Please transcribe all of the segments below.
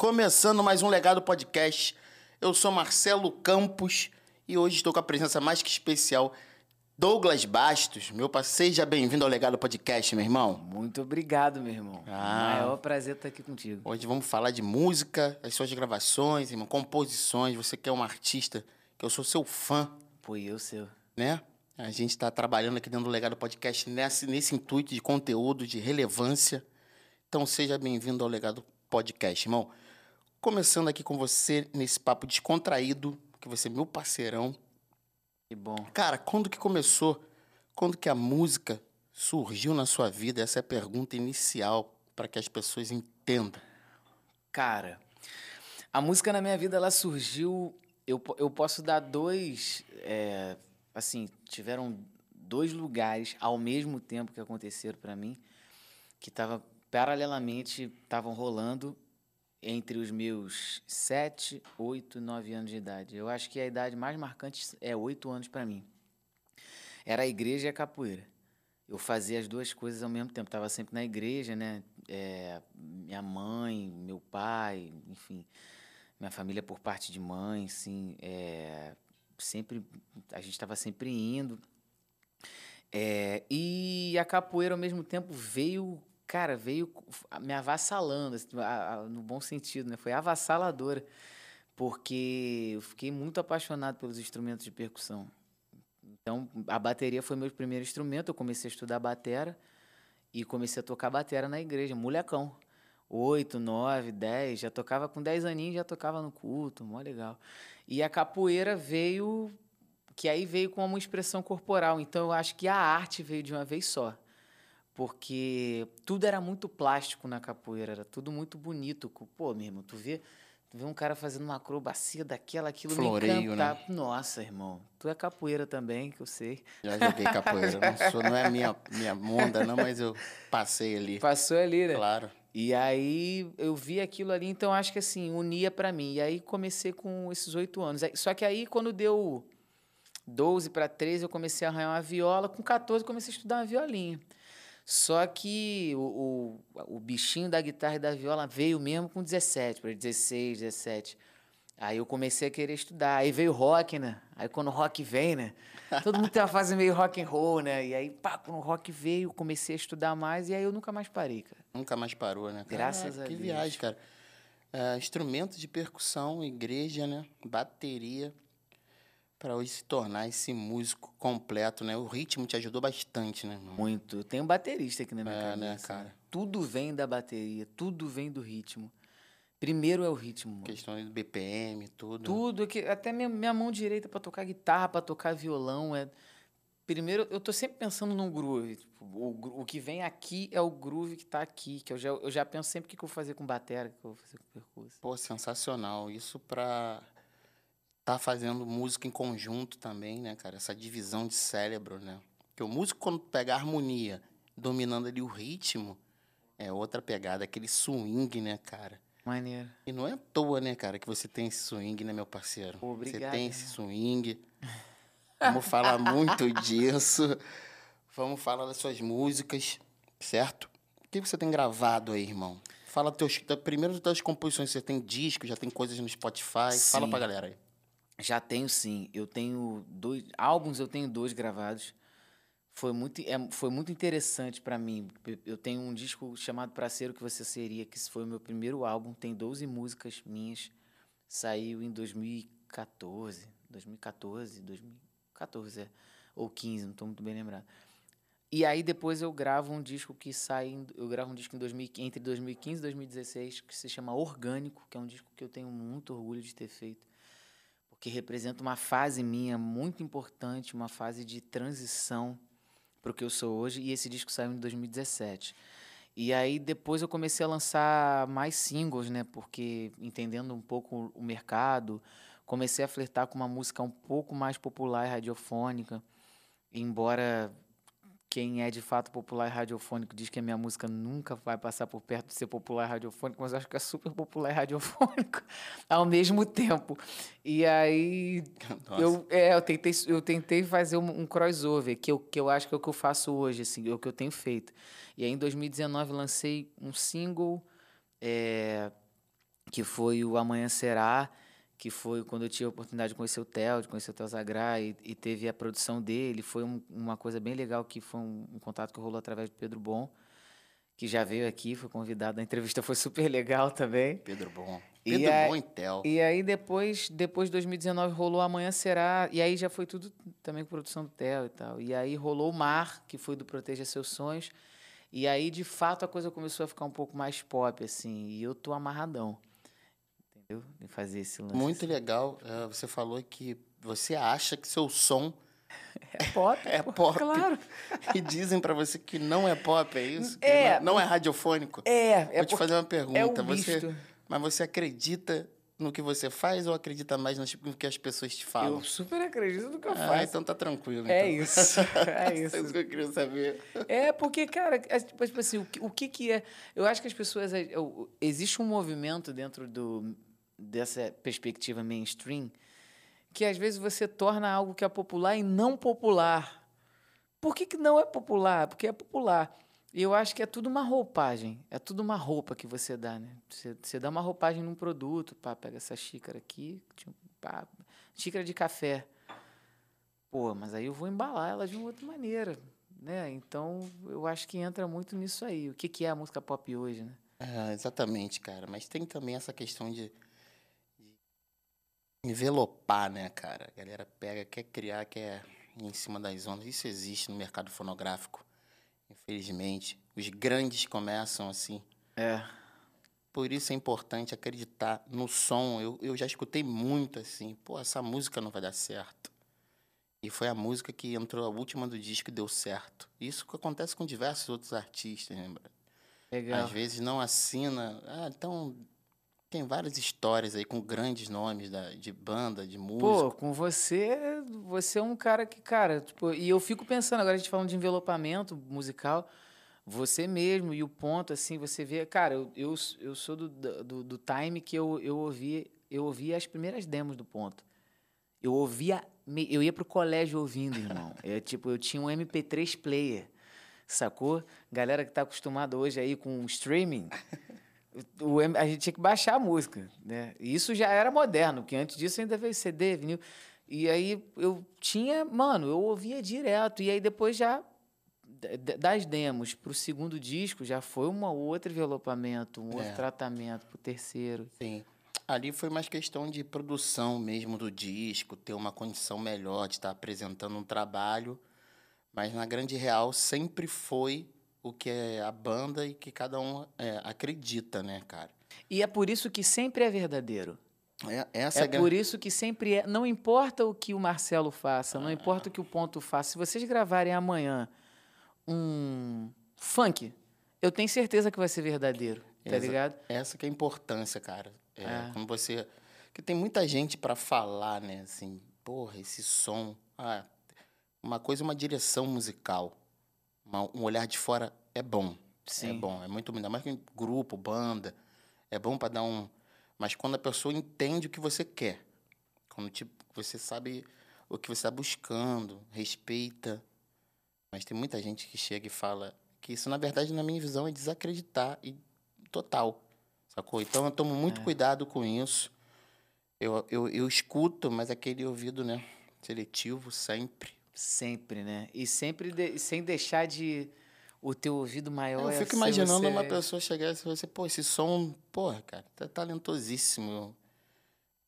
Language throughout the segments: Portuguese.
Começando mais um Legado Podcast. Eu sou Marcelo Campos e hoje estou com a presença mais que especial Douglas Bastos. Meu parceiro, seja bem-vindo ao Legado Podcast, meu irmão. Muito obrigado, meu irmão. Ah. Maior prazer estar aqui contigo. Hoje vamos falar de música, as suas gravações, irmão, composições. Você que é um artista, que eu sou seu fã, Pô, e eu seu. né? A gente está trabalhando aqui dentro do Legado Podcast nesse, nesse intuito de conteúdo, de relevância. Então seja bem-vindo ao Legado Podcast, irmão. Começando aqui com você nesse papo descontraído, que você é meu parceirão. Que bom. Cara, quando que começou? Quando que a música surgiu na sua vida? Essa é a pergunta inicial para que as pessoas entendam. Cara, a música na minha vida, ela surgiu... Eu, eu posso dar dois... é, assim, tiveram dois lugares ao mesmo tempo que aconteceram pra mim, que tava paralelamente estavam rolando entre os meus sete, oito, nove anos de idade. Eu acho que a idade mais marcante é oito anos pra mim. Era a igreja e a capoeira. Eu fazia as duas coisas ao mesmo tempo. Tava sempre na igreja, né? É, minha mãe, meu pai, enfim, minha família por parte de mãe, assim, é, sempre a gente estava sempre indo. É, e a capoeira ao mesmo tempo veio, cara, veio me avassalando, assim, no bom sentido, né? Foi avassaladora, porque eu fiquei muito apaixonado pelos instrumentos de percussão. Então, a bateria foi meu primeiro instrumento. Eu comecei a estudar batera e comecei a tocar batera na igreja, molecão. Oito, nove, dez, já tocava com dez aninhos, já tocava no culto, mó legal. E a capoeira veio, que aí veio com uma expressão corporal. Então, eu acho que a arte veio de uma vez só. Porque tudo era muito plástico na capoeira, era tudo muito bonito. Pô, meu irmão, tu vê, tu vê um cara fazendo uma acrobacia daquela, aquilo Floreio, me né? Nossa, irmão, tu é capoeira também, que eu sei. Já joguei capoeira. Não, sou, não é minha, minha onda, não, mas eu passei ali. Passou ali, né? Claro. E aí eu vi aquilo ali, então acho que assim, unia pra mim. E aí comecei com esses oito anos. Só que aí quando deu 12 para 13, eu comecei a arranhar uma viola. Com 14, eu comecei a estudar uma violinha. Só que o, o, o bichinho da guitarra e da viola veio mesmo com 17, para 16, 17. Aí eu comecei a querer estudar. Aí veio o rock, né? Aí quando o rock vem, né? Todo mundo tem uma fase meio rock and roll, né? E aí, pá, quando o rock veio, comecei a estudar mais e aí eu nunca mais parei, cara. Nunca mais parou, né? cara? Graças a que Deus. viagem, cara. É, instrumentos de percussão, igreja, né? Bateria. Pra hoje se tornar esse músico completo, né? O ritmo te ajudou bastante, né, irmão? Muito. Eu tenho um baterista aqui na minha É, cabeça. né, cara? Tudo vem da bateria, tudo vem do ritmo. Primeiro é o ritmo. mano. Questão do BPM, tudo. Tudo, que até minha, minha mão direita pra tocar guitarra, pra tocar violão, é Primeiro, eu tô sempre pensando num groove. Tipo, o, o que vem aqui é o groove que tá aqui, que eu já, eu já penso sempre o que, que eu vou fazer com batera, o que eu vou fazer com percurso. Pô, sensacional. Isso pra tá fazendo música em conjunto também, né, cara? Essa divisão de cérebro, né? Porque o músico, quando pega a harmonia, dominando ali o ritmo, é outra pegada, aquele swing, né, cara? Maneiro. E não é à toa, né, cara, que você tem esse swing, né, meu parceiro? Pô, você obrigado, tem esse swing. Vamos falar muito disso. Vamos falar das suas músicas, certo? O que você tem gravado aí, irmão? Fala teus, primeiro das composições. Você tem disco, já tem coisas no Spotify. Fala Sim. pra galera aí. Já tenho sim. Eu tenho dois álbuns, eu tenho dois gravados. Foi muito, é, foi muito interessante pra mim. Eu- tenho um disco chamado Pra Ser o que Você Seria, que foi o meu primeiro álbum. Tem 12 músicas minhas. Saiu em 2014. 2014, 2014, é. Ou 15, não estou muito bem lembrado. E aí depois eu gravo um disco que sai. Eu gravo um disco em 2000, entre 2015 e 2016, que se chama Orgânico, que é um disco que eu tenho muito orgulho de ter feito porque representa uma fase minha muito importante, uma fase de transição para o que eu sou hoje, e esse disco saiu em 2017. E aí depois eu comecei a lançar mais singles, né? Porque entendendo um pouco o mercado, comecei a flertar com uma música um pouco mais popular e radiofônica, embora quem é de fato popular e radiofônico diz que a minha música nunca vai passar por perto de ser popular e radiofônico, mas eu acho que é super popular e radiofônico ao mesmo tempo. E aí Nossa. eu, é, eu, tentei, eu tentei fazer um, um crossover, que eu, que eu acho que é o que eu faço hoje, assim, é o que eu tenho feito. E aí em 2019 lancei um single é, que foi o Amanhã Será, que foi quando eu tive a oportunidade de conhecer o Theo, de conhecer o Theo Zagrá, e, e teve a produção dele. Foi um, uma coisa bem legal, que foi um, um, contato que rolou através do Pedro Bom, que já veio aqui, foi convidado. A entrevista foi super legal também. Pedro Bom. Pedro e Bom e Theo. E aí depois, depois de 2019 rolou Amanhã Será, e aí já foi tudo também com produção do Theo e tal. E aí rolou o Mar, que foi do Proteja Seus Sonhos. E aí, de fato, a coisa começou a ficar um pouco mais pop, assim, e eu tô amarradão entendeu? Em fazer esse lance. Muito assim. legal. Uh, você falou que você acha que seu som é pop. é pop. Claro. E dizem para você que não é pop, é isso? É. Não, não, é radiofônico? É. é Vou te fazer uma pergunta. É você, mas você acredita no que você faz ou acredita mais no que as pessoas te falam? Eu super acredito no que eu ah, faço. então tá tranquilo. É então. isso. É isso. é isso que eu queria saber. É, porque, cara, é, tipo, tipo assim, o que, o que que é... Eu acho que as pessoas... É, existe um movimento dentro do dessa perspectiva mainstream, que às vezes você torna algo que é popular e não popular. Por que, que não é popular? Porque é popular. E eu acho que é tudo uma roupagem, é tudo uma roupa que você dá, né? Você, você dá uma roupagem num produto, pá, pega essa xícara aqui, pá, xícara de café. Pô, mas aí eu vou embalar ela de uma outra maneira, né? Então, eu acho que entra muito nisso aí. O que, que é a música pop hoje, né? É, exatamente, cara. Mas tem também essa questão de envelopar, né, cara? A galera pega, quer criar, quer ir em cima das ondas. Isso existe no mercado fonográfico, infelizmente. Os grandes começam assim. É. Por isso é importante acreditar no som. Eu, eu já escutei muito assim, pô, essa música não vai dar certo. E foi a música que entrou a última do disco e deu certo. Isso que acontece com diversos outros artistas, lembra? Legal. Às vezes não assina. Ah, então tem várias histórias aí com grandes nomes da, de banda, de música. Pô, com você, você é um cara que, cara, tipo, e eu fico pensando, agora a gente falando de envelopamento musical, você mesmo e o ponto, assim, você vê, cara, eu, eu, eu sou do, do, do time que eu, eu ouvi eu ouvi as primeiras demos do ponto. Eu ouvia, eu ia pro colégio ouvindo, irmão. É, tipo, eu tinha um MP3 player, sacou? Galera que tá acostumada hoje aí com streaming, o, a gente tinha que baixar a música, né? E isso já era moderno, porque antes disso ainda veio CD, vinil. E aí eu tinha, mano, eu ouvia direto. E aí depois já das demos para o segundo disco já foi um outro envelopamento, um é. outro tratamento para o terceiro. Sim. Ali foi mais questão de produção mesmo do disco, ter uma condição melhor de estar apresentando um trabalho. Mas na grande real sempre foi o que é a banda e que cada um é, acredita, né, cara? E é por isso que sempre é verdadeiro. É, essa é, é por isso que sempre é. Não importa o que o Marcelo faça, ah. não importa o que o Ponto faça. Se vocês gravarem amanhã um funk, eu tenho certeza que vai ser verdadeiro, tá essa, ligado? Essa que é a importância, cara. É. Quando você. que tem muita gente para falar, né? Assim, porra, esse som. Ah, uma coisa é uma direção musical uma, um olhar de fora é bom. É Sim. É bom, é muito ainda mais que grupo, banda. É bom para dar um. Mas quando a pessoa entende o que você quer, quando tipo, você sabe o que você está buscando, respeita. Mas tem muita gente que chega e fala que isso, na verdade, na minha visão, é desacreditar e total. Sacou? Então eu tomo muito é. cuidado com isso. Eu, eu, eu escuto, mas aquele ouvido, né? Seletivo sempre. Sempre, né? E sempre de, sem deixar de o teu ouvido maior. Eu fico imaginando você... uma pessoa chegar e você, pô, esse som, porra, cara, tá talentosíssimo.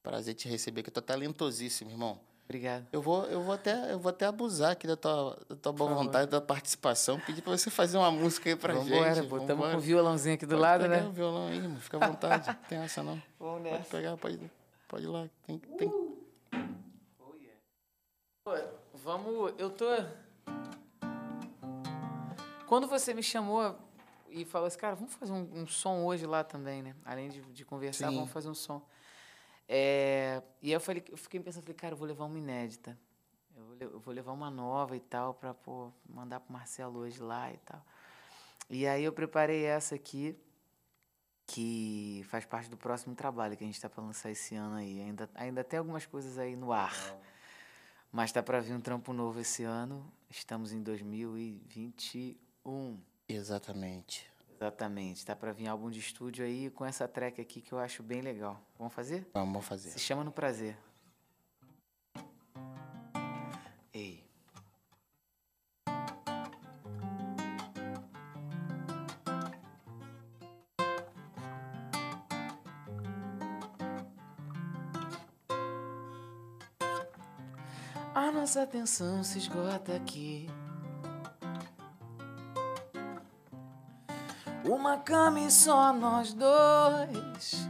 Prazer te receber, que tá talentosíssimo, irmão. Obrigado. Eu vou, eu vou até, eu vou até abusar aqui da tua, da tua boa vontade, da participação, pedir para você fazer uma música aí pra Vambora, gente. Pô, estamos com o violãozinho aqui do pode lado, pegar né? o violão aí, mano. Fica à vontade, não tem essa não. Vamos nessa. Pode pegar, pode, pode ir lá. Tem, tem... Uh. Oh, yeah. Pô. Vamos. Eu tô. Quando você me chamou e falou assim, cara, vamos fazer um, um som hoje lá também, né? Além de, de conversar, Sim. vamos fazer um som. É, e aí eu, falei, eu fiquei pensando, falei, cara, eu vou levar uma inédita. Eu vou, eu vou levar uma nova e tal, para mandar pro Marcelo hoje lá e tal. E aí eu preparei essa aqui, que faz parte do próximo trabalho que a gente está para lançar esse ano aí. Ainda, ainda tem algumas coisas aí no ar. Mas tá para vir um trampo novo esse ano. Estamos em 2021. Exatamente. Exatamente. Tá pra vir álbum de estúdio aí com essa track aqui que eu acho bem legal. Vamos fazer? Vamos fazer. Se chama no prazer. Nossa atenção se esgota aqui. Uma cama e só nós dois.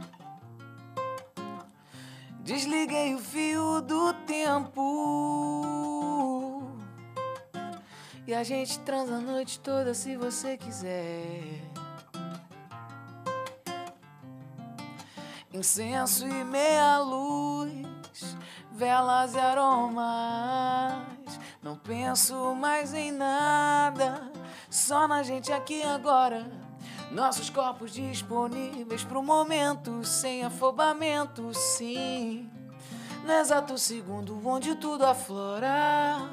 Desliguei o fio do tempo. E a gente transa a noite toda se você quiser. Incenso e meia luz, velas e aromas. Não penso mais em nada, só na gente aqui agora. Nossos corpos disponíveis pro momento, sem afobamento, sim. No exato segundo onde tudo aflora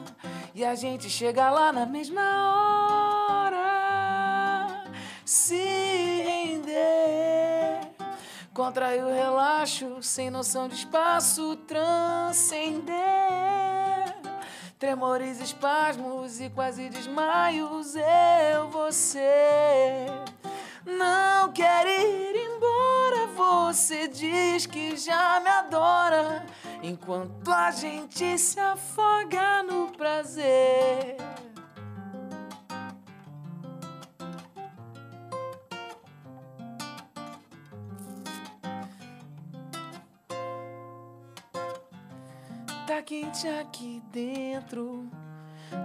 e a gente chega lá na mesma hora. Render, contrair o relaxo, sem noção de espaço, transcender. Tremores, espasmos e quase desmaios, eu, você. Não quer ir embora, você diz que já me adora. Enquanto a gente se afoga no prazer. Quente aqui dentro,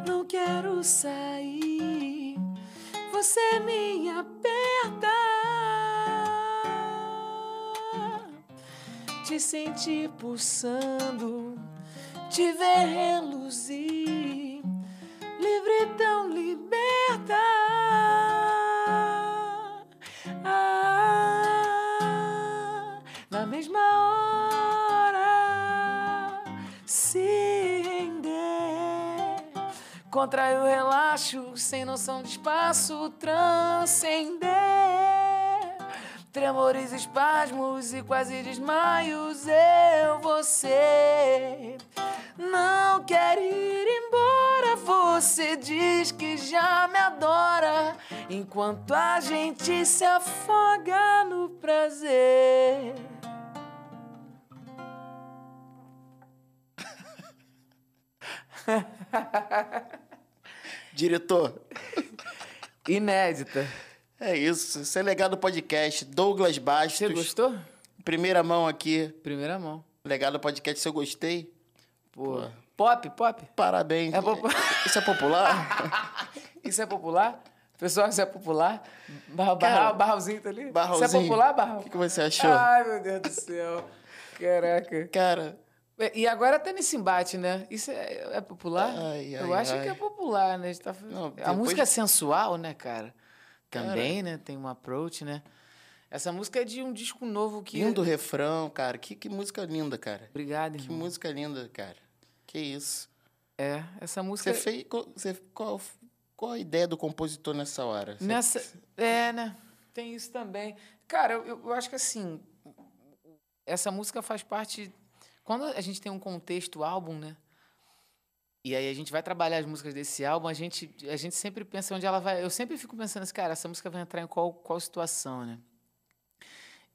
não quero sair. Você me aperta, te sentir pulsando, te ver reluzir, livre tão Contrai o relaxo, sem noção de espaço, transcender. Tremores, espasmos e quase desmaios, eu, você. Não quer ir embora, você diz que já me adora. Enquanto a gente se afoga no prazer. Diretor, Inédita. é isso. Isso é Legado Podcast. Douglas Bastos. Você gostou? Primeira mão aqui. Primeira mão. Legado Podcast, se eu gostei. Pô. Pop, pop. Parabéns. É popu- Isso é popular? Isso é popular? Pessoal, isso é popular? Barra, barra, barralzinho tá ali? Isso é Barralzinho. popular, Barral? O que, que você achou? Ai, meu Deus do céu. Caraca. Cara, E agora tá nesse embate, né? Isso é, é popular? Ai, Eu ai, acho ai. que é popular, né? A, tá... Não, a depois- música é sensual, né, cara? Também, né? Tem um approach, né? Essa música é de um disco novo que... lindo refrão, cara. Que, que música linda, cara. Obrigado, Que irmão. música linda, cara. Que isso. É, essa música... Você fez. qual- Você, qual, qual a ideia do compositor nessa hora? Você- Nessa. É, né? Tem isso também. Cara, eu, eu acho que assim. Essa música faz parte. Quando a gente tem um contexto álbum, né? E aí a gente vai trabalhar as músicas desse álbum, a gente, a gente sempre pensa onde ela vai. Eu sempre fico pensando assim, cara, essa música vai entrar em qual, qual situação, né?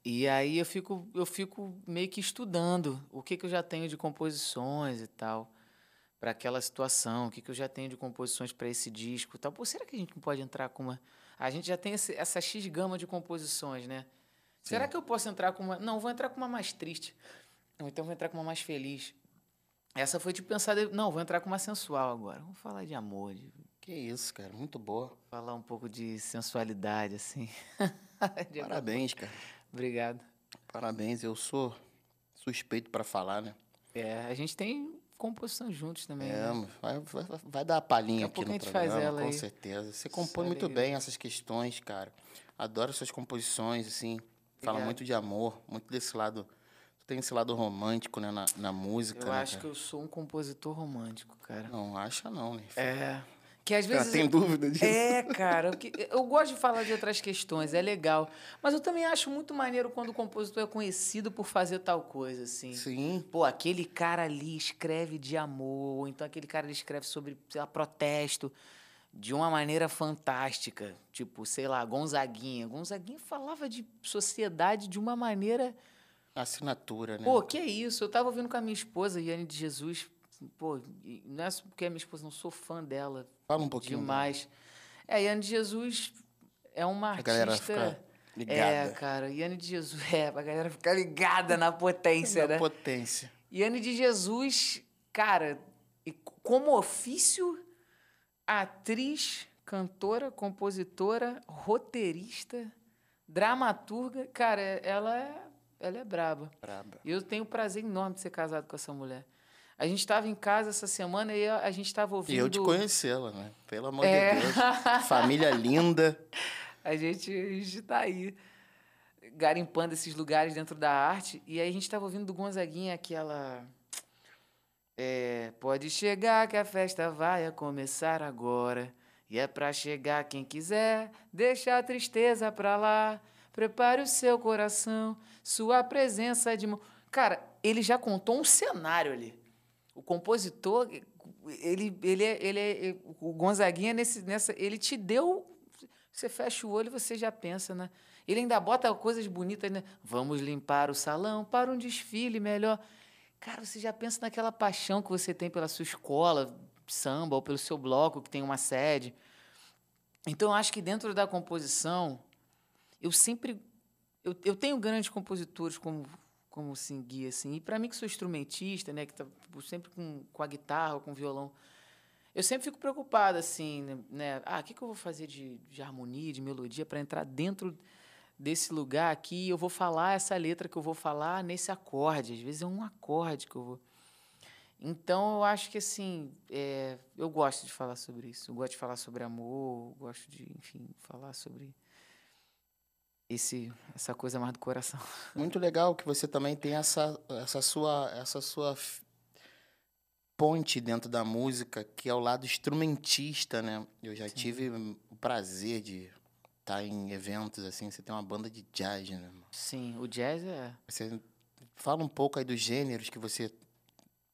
E aí eu fico, eu fico meio que estudando o que, que eu já tenho de composições e tal para aquela situação, o que, que eu já tenho de composições para esse disco e tal. Pô, será que a gente não pode entrar com uma. A gente já tem esse- essa X gama de composições, né? Será que eu posso entrar com uma. Não, vou entrar com uma mais triste. Ou então vou entrar com uma mais feliz. Essa foi de pensar. de- Não, vou entrar com uma sensual agora. Vamos falar de amor, de Que isso, cara. Muito boa. falar um pouco de sensualidade, assim. De- Parabéns, cara. Obrigado. Parabéns. Eu sou suspeito pra falar, né? É, a gente tem composição juntos também. É, né? vai, vai, vai dar a palhinha aqui no a gente faz programa, ela com aí. certeza. Você compõe muito bem essas questões, cara. Adoro suas composições, assim. Fala Obrigado. muito de amor, muito desse lado. Tem esse lado romântico, né, na, na música. Eu né, acho que cara? eu sou um compositor romântico, cara. Não, acha não, né? É. Que às vezes. tem dúvida disso? É, cara. que- Eu gosto de falar de outras questões, é legal. Mas eu também acho muito maneiro quando o compositor é conhecido por fazer tal coisa, assim. Sim. Pô, aquele cara ali escreve de amor, ou então aquele cara ali escreve sobre, sei lá, protesto de uma maneira fantástica. Tipo, sei lá, Gonzaguinha. Gonzaguinha falava de sociedade de uma maneira. Assinatura, né? Pô, que é isso? Eu tava ouvindo com a minha esposa, Yane de Jesus. Pô, não é porque é minha esposa, não sou fã dela Fala um pouquinho. demais. É, Yane de Jesus é uma A artista. galera fica ligada. É, cara, Yane de Jesus, é, pra galera ficar ligada na potência, Na né? potência. Yane de Jesus, cara, como ofício, atriz, cantora, compositora, roteirista, dramaturga, cara, ela é, ela é braba. Braba. E eu tenho o prazer enorme de ser casado com essa mulher. A gente estava em casa essa semana e a, gente estava ouvindo. E eu de conhecê-la, né? Pelo amor É. de Deus. Família linda. A gente, a gente tá aí garimpando esses lugares dentro da arte. E aí a gente tava ouvindo do Gonzaguinha aquela. É, pode chegar que a festa vai a começar agora. E é pra chegar quem quiser, deixa a tristeza pra lá. Prepare o seu coração, sua presença de mão. Cara, ele já contou um cenário ali. O compositor, ele, ele, é, ele é, o Gonzaguinha nesse, nessa, ele te deu você fecha o olho e você já pensa, né? Ele ainda bota coisas bonitas, né? Vamos limpar o salão para um desfile melhor. Cara, você já pensa naquela paixão que você tem pela sua escola, samba, ou pelo seu bloco que tem uma sede. Então, eu acho que dentro da composição, eu sempre. Eu, eu tenho grandes compositores como, como assim, guia, assim. E para mim, que sou instrumentista, né? Que tá sempre com, com a guitarra com o violão. Eu sempre fico preocupada, assim, né? Ah, o que, que eu vou fazer de, de harmonia, de melodia, para entrar dentro desse lugar aqui eu vou falar essa letra que eu vou falar nesse acorde. Às vezes é um acorde que eu vou. Então, eu acho que, assim, é, eu gosto de falar sobre isso. Eu gosto de falar sobre amor, gosto de, enfim, falar sobre esse, essa coisa mais do coração. Muito legal que você também tem essa, essa sua, essa sua ponte dentro da música, que é o lado instrumentista, né? Eu já tive o prazer de estar em eventos assim, você tem uma banda de jazz, né? Sim, o jazz é. Você fala um pouco aí dos gêneros que você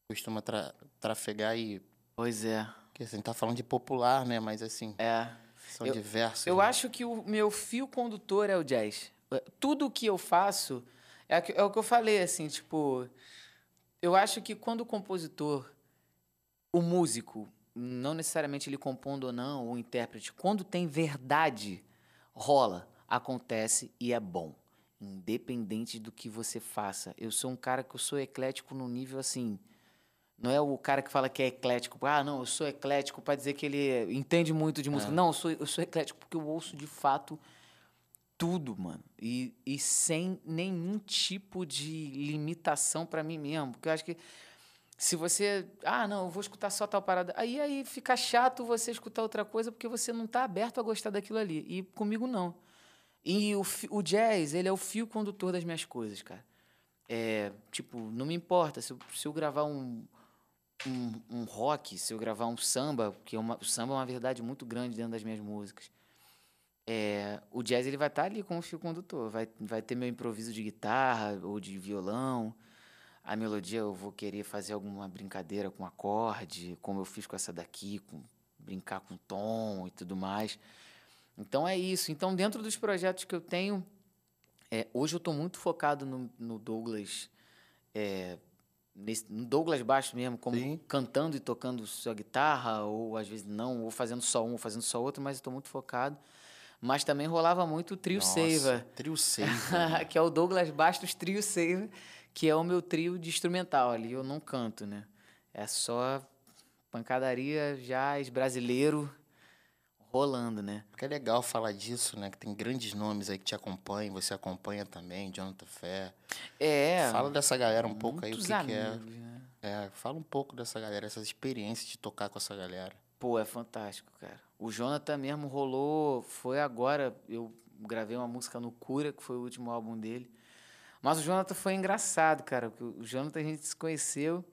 costuma tra trafegar e Pois é. que assim, tá falando de popular, né? Mas assim, É. são Eu- diversos. Eu né? acho que o meu fio condutor é o jazz. Eh, Tudo que eu faço é, é o que eu falei, assim, tipo. Eu acho que quando o compositor, o músico, não necessariamente ele compondo ou não, o intérprete, quando tem verdade, rola, acontece e é bom. Independente do que você faça. Eu sou um cara que eu sou eclético no nível assim. Não é o cara que fala que é eclético. Ah, não, eu sou eclético para dizer que ele entende muito de música. Não, eu sou, eu sou eclético porque eu ouço de fato tudo, mano. E, e sem nenhum tipo de limitação para mim mesmo. Porque eu acho que se você. Ah, não, eu vou escutar só tal parada. Aí, aí fica chato você escutar outra coisa porque você não tá aberto a gostar daquilo ali. E comigo não. E o, o jazz, ele é o fio condutor das minhas coisas, cara. É, tipo, não me importa se eu, se eu gravar um, um, um rock, se eu gravar um samba, que é uma, o samba é uma verdade muito grande dentro das minhas músicas. É, o jazz ele vai estar ali como fio condutor, vai, vai ter meu improviso de guitarra ou de violão. A melodia eu vou querer fazer alguma brincadeira com acorde, como eu fiz com essa daqui, com brincar com tom e tudo mais. Então é isso. Então dentro dos projetos que eu tenho, é, hoje eu estou muito focado no, no Douglas, é, nesse, no Douglas Baixo mesmo, como Sim. cantando e tocando sua guitarra, ou às vezes não, ou fazendo só um, ou fazendo só outro, mas estou muito focado. Mas também rolava muito o trio Nossa, Seiva, Trio Seiva. que é o Douglas Bastos Trio Seiva, que é o meu trio de instrumental ali. Eu não canto, né? É só pancadaria, jazz, brasileiro rolando, né? Porque é legal falar disso, né? Que tem grandes nomes aí que te acompanham, você acompanha também, Jonathan Fé. É. Fala dessa galera um pouco aí, o que, que é. amigos, né? É, fala um pouco dessa galera, essas experiências de tocar com essa galera. Pô, é fantástico, cara. O Jonathan mesmo rolou, foi agora, eu gravei uma música no Cura, que foi o último álbum dele. Mas o Jonathan foi engraçado, cara, o Jonathan a gente se conheceu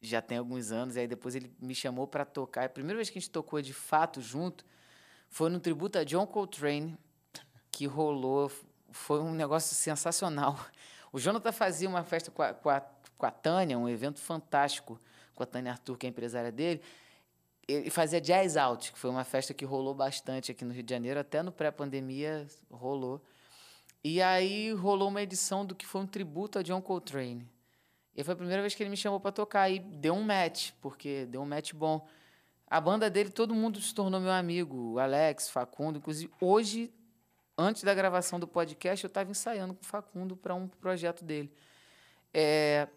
já tem alguns anos, e aí depois ele me chamou para tocar. A primeira vez que a gente tocou de fato junto foi no tributo a John Coltrane, que rolou. Foi um negócio sensacional. O Jonathan fazia uma festa com a, com a, com a Tânia, um evento fantástico, com a Tânia Arthur, que é a empresária dele. Ele fazia Jazz Out, que foi uma festa que rolou bastante aqui no Rio de Janeiro, até no pré-pandemia rolou. E aí rolou uma edição do que foi um tributo a John Coltrane. E foi a primeira vez que ele me chamou para tocar. E deu um match, porque deu um match bom. A banda dele, todo mundo se tornou meu amigo. O Alex, Facundo. Inclusive, hoje, antes da gravação do podcast, eu estava ensaiando com o Facundo para um projeto dele. É,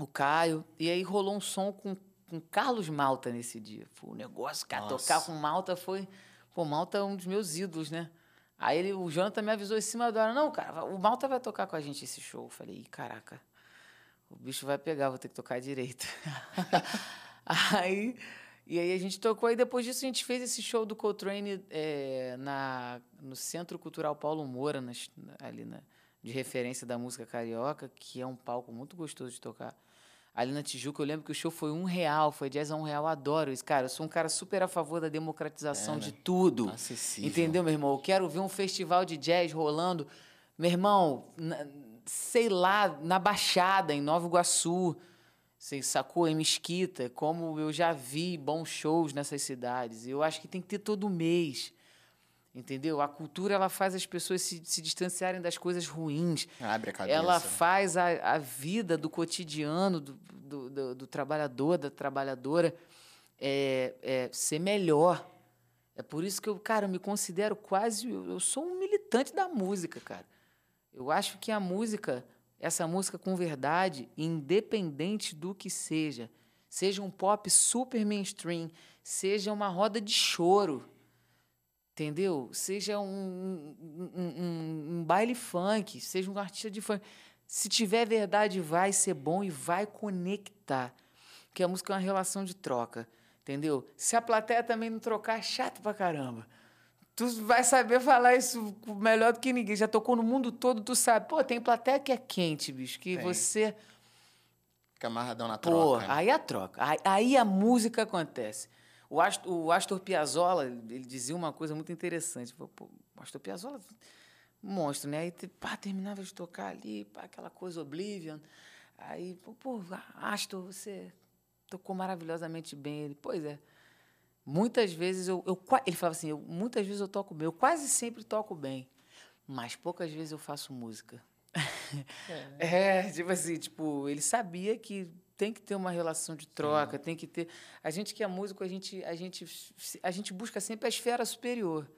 o Caio. E aí rolou um som com, com Carlos Malta nesse dia. Foi um negócio, cara, Nossa. tocar com Malta foi. Pô, Malta é um dos meus ídolos, né? Aí ele, o Jonathan me avisou em cima da hora, não, cara, o Malta vai tocar com a gente esse show. Eu falei, caraca, o bicho vai pegar, vou ter que tocar direito. aí, e aí a gente tocou, e depois disso a gente fez esse show do Coltrane é, na, no Centro Cultural Paulo Moura, nas, ali na, de referência da música carioca, que é um palco muito gostoso de tocar ali na Tijuca, eu lembro que o show foi um real, foi jazz a um real, adoro isso. Cara, eu sou um cara super a favor da democratização é, né? de tudo. Acessível. Entendeu, meu irmão? Eu quero ver um festival de jazz rolando, meu irmão, na, sei lá, na Baixada, em Nova Iguaçu, você sacou? Em Mesquita, como eu já vi bons shows nessas cidades. Eu acho que tem que ter todo mês. Entendeu? A cultura ela faz as pessoas se, se distanciarem das coisas ruins. Abre a cabeça. Ela faz a, a vida do cotidiano do, do, do, do trabalhador, da trabalhadora, é, é, ser melhor. É por isso que eu, cara, eu me considero quase. Eu sou um militante da música, cara. Eu acho que a música, essa música com verdade, independente do que seja, seja um pop super mainstream, seja uma roda de choro entendeu? Seja um, um, um, um, baile funk, seja um artista de funk. Se tiver verdade, vai ser bom e vai conectar. Porque a música é uma relação de troca, entendeu? Se a plateia também não trocar, é chato pra caramba. Tu vai saber falar isso melhor do que ninguém. Já tocou no mundo todo, tu sabe. Pô, tem plateia que é quente, bicho, que tem. você... Fica amarradão na troca. Pô, né? aí a troca. Aí, aí a música acontece. O Astor, o Astor Piazzolla, ele dizia uma coisa muito interessante. Pô, o Astor Piazzolla, monstro, né? Aí pá, terminava de tocar ali, pá, aquela coisa Oblivion. Aí, pô, pô, Astor, você tocou maravilhosamente bem. Ele, pois é. Muitas vezes eu, eu ele falava assim, eu, muitas vezes eu toco bem, eu quase sempre toco bem, mas poucas vezes eu faço música. É, é tipo assim, tipo, ele sabia que tem que ter uma relação de troca, Sim. tem que ter. A gente que é músico, a gente, a gente, a gente busca sempre a esfera superior.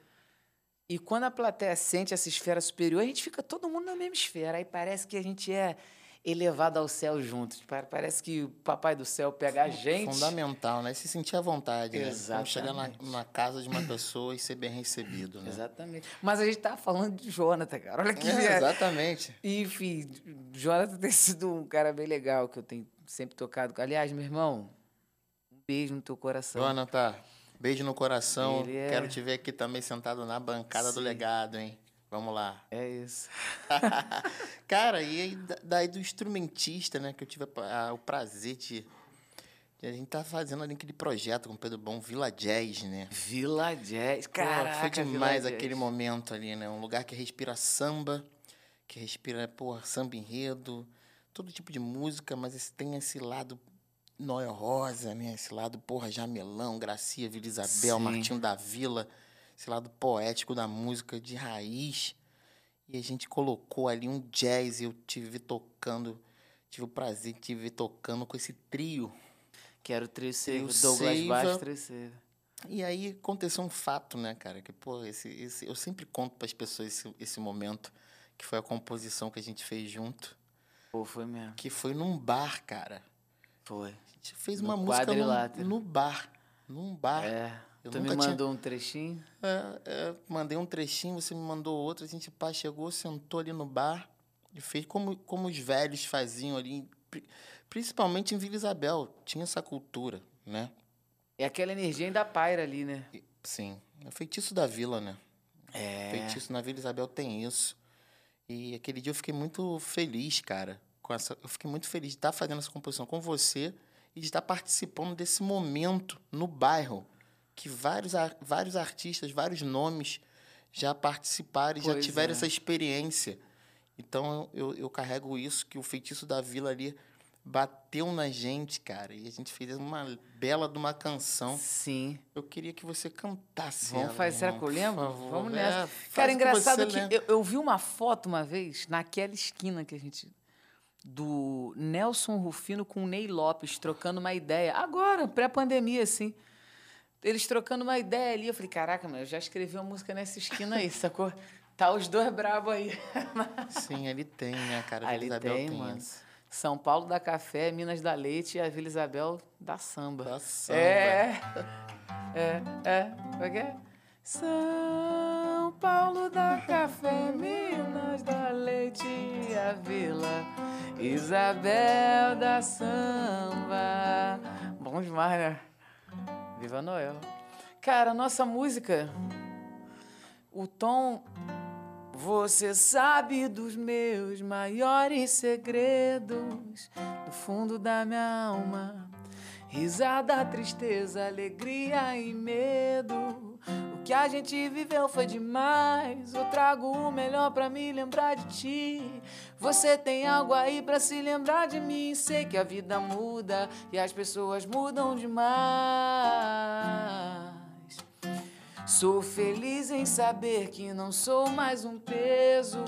E quando a plateia sente essa esfera superior, a gente fica todo mundo na mesma esfera. Aí parece que a gente é elevado ao céu juntos. Parece que o papai do céu pega a gente. Fundamental, né? Se sentir à vontade. Exatamente. Né? chegar na, na, casa de uma pessoa e ser bem recebido, né? Exatamente. Mas a gente tá falando de Jonathan, cara. Olha que é, Exatamente. Enfim, Jonathan tem sido um cara bem legal que eu tenho sempre tocado. Aliás, meu irmão, um beijo no teu coração. Jonathan, beijo no coração. É... Quero te ver aqui também sentado na bancada Sim. do legado, hein? Vamos lá. É isso. Cara, e aí, daí do instrumentista, né? Que eu tive a, a, o prazer de, de. A gente tá fazendo ali aquele projeto com o Pedro Bom, Vila Jazz, né? Vila Jazz, cara. Foi demais aquele momento ali, né? Um lugar que respira samba, que respira, pô, samba enredo, todo tipo de música, mas esse, tem esse lado Noel Rosa, né? Esse lado, porra, Jamelão, Gracia, Vila Isabel, Sim. Martinho da Vila esse lado poético da música de raiz. E a gente colocou ali um jazz, eu tive tocando, tive o prazer de tive tocando com esse trio. Que era o trio Seiva, Douglas Baixo, trio Seiva. E aí aconteceu um fato, né, cara? Que, pô, esse, esse, eu sempre conto para as pessoas esse, esse momento, que foi a composição que a gente fez junto. Pô, foi mesmo. Que foi num bar, cara. Foi. A gente fez no uma música no, no bar. Num bar. É. Eu tu me mandou tinha... um trechinho? É, é, mandei um trechinho, você me mandou outro. A gente pá, chegou, sentou ali no bar e fez como, como os velhos faziam ali, principalmente em Vila Isabel. Tinha essa cultura, né? É aquela energia ainda paira ali, né? Sim. É feitiço da vila, né? É. Feitiço na Vila Isabel tem isso. E aquele dia eu fiquei muito feliz, cara. Com essa, eu fiquei muito feliz de estar fazendo essa composição com você e de estar participando desse momento no bairro, que vários, vários artistas, vários nomes já participaram e já tiveram é. essa experiência. Então eu, eu carrego isso, que o feitiço da vila ali bateu na gente, cara, e a gente fez uma bela de uma canção. Sim. Eu queria que você cantasse Vamos ela, fazer, será que eu lembro? favor. Vamos É, nessa. faz Cara, engraçado que lembra. eu, eu vi uma foto uma vez, naquela esquina que a gente. Do Nelson Rufino com o Ney Lopes trocando uma ideia. Agora, pré-pandemia, assim. Eles trocando uma ideia ali. Eu falei, caraca, mano, eu já escrevi uma música nessa esquina aí, sacou? Tá os dois brabos aí. Sim, ali tem, né, cara? A Ali Vila Isabel tem, tem, mano. essa. São Paulo da Café, Minas da Leite e a Vila Isabel da Samba. Da samba. É, é, é, como é que é? São Paulo da Café, Minas da Leite e a Vila Isabel da Samba. Bom demais, né? Viva Noel. Cara, nossa música, o tom você sabe dos meus maiores segredos, do fundo da minha alma. Risada, tristeza, alegria e medo. O que a gente viveu foi demais. Eu trago o melhor pra me lembrar de ti. Você tem algo aí pra se lembrar de mim. Sei que a vida muda e as pessoas mudam demais. Sou feliz em saber que não sou mais um peso.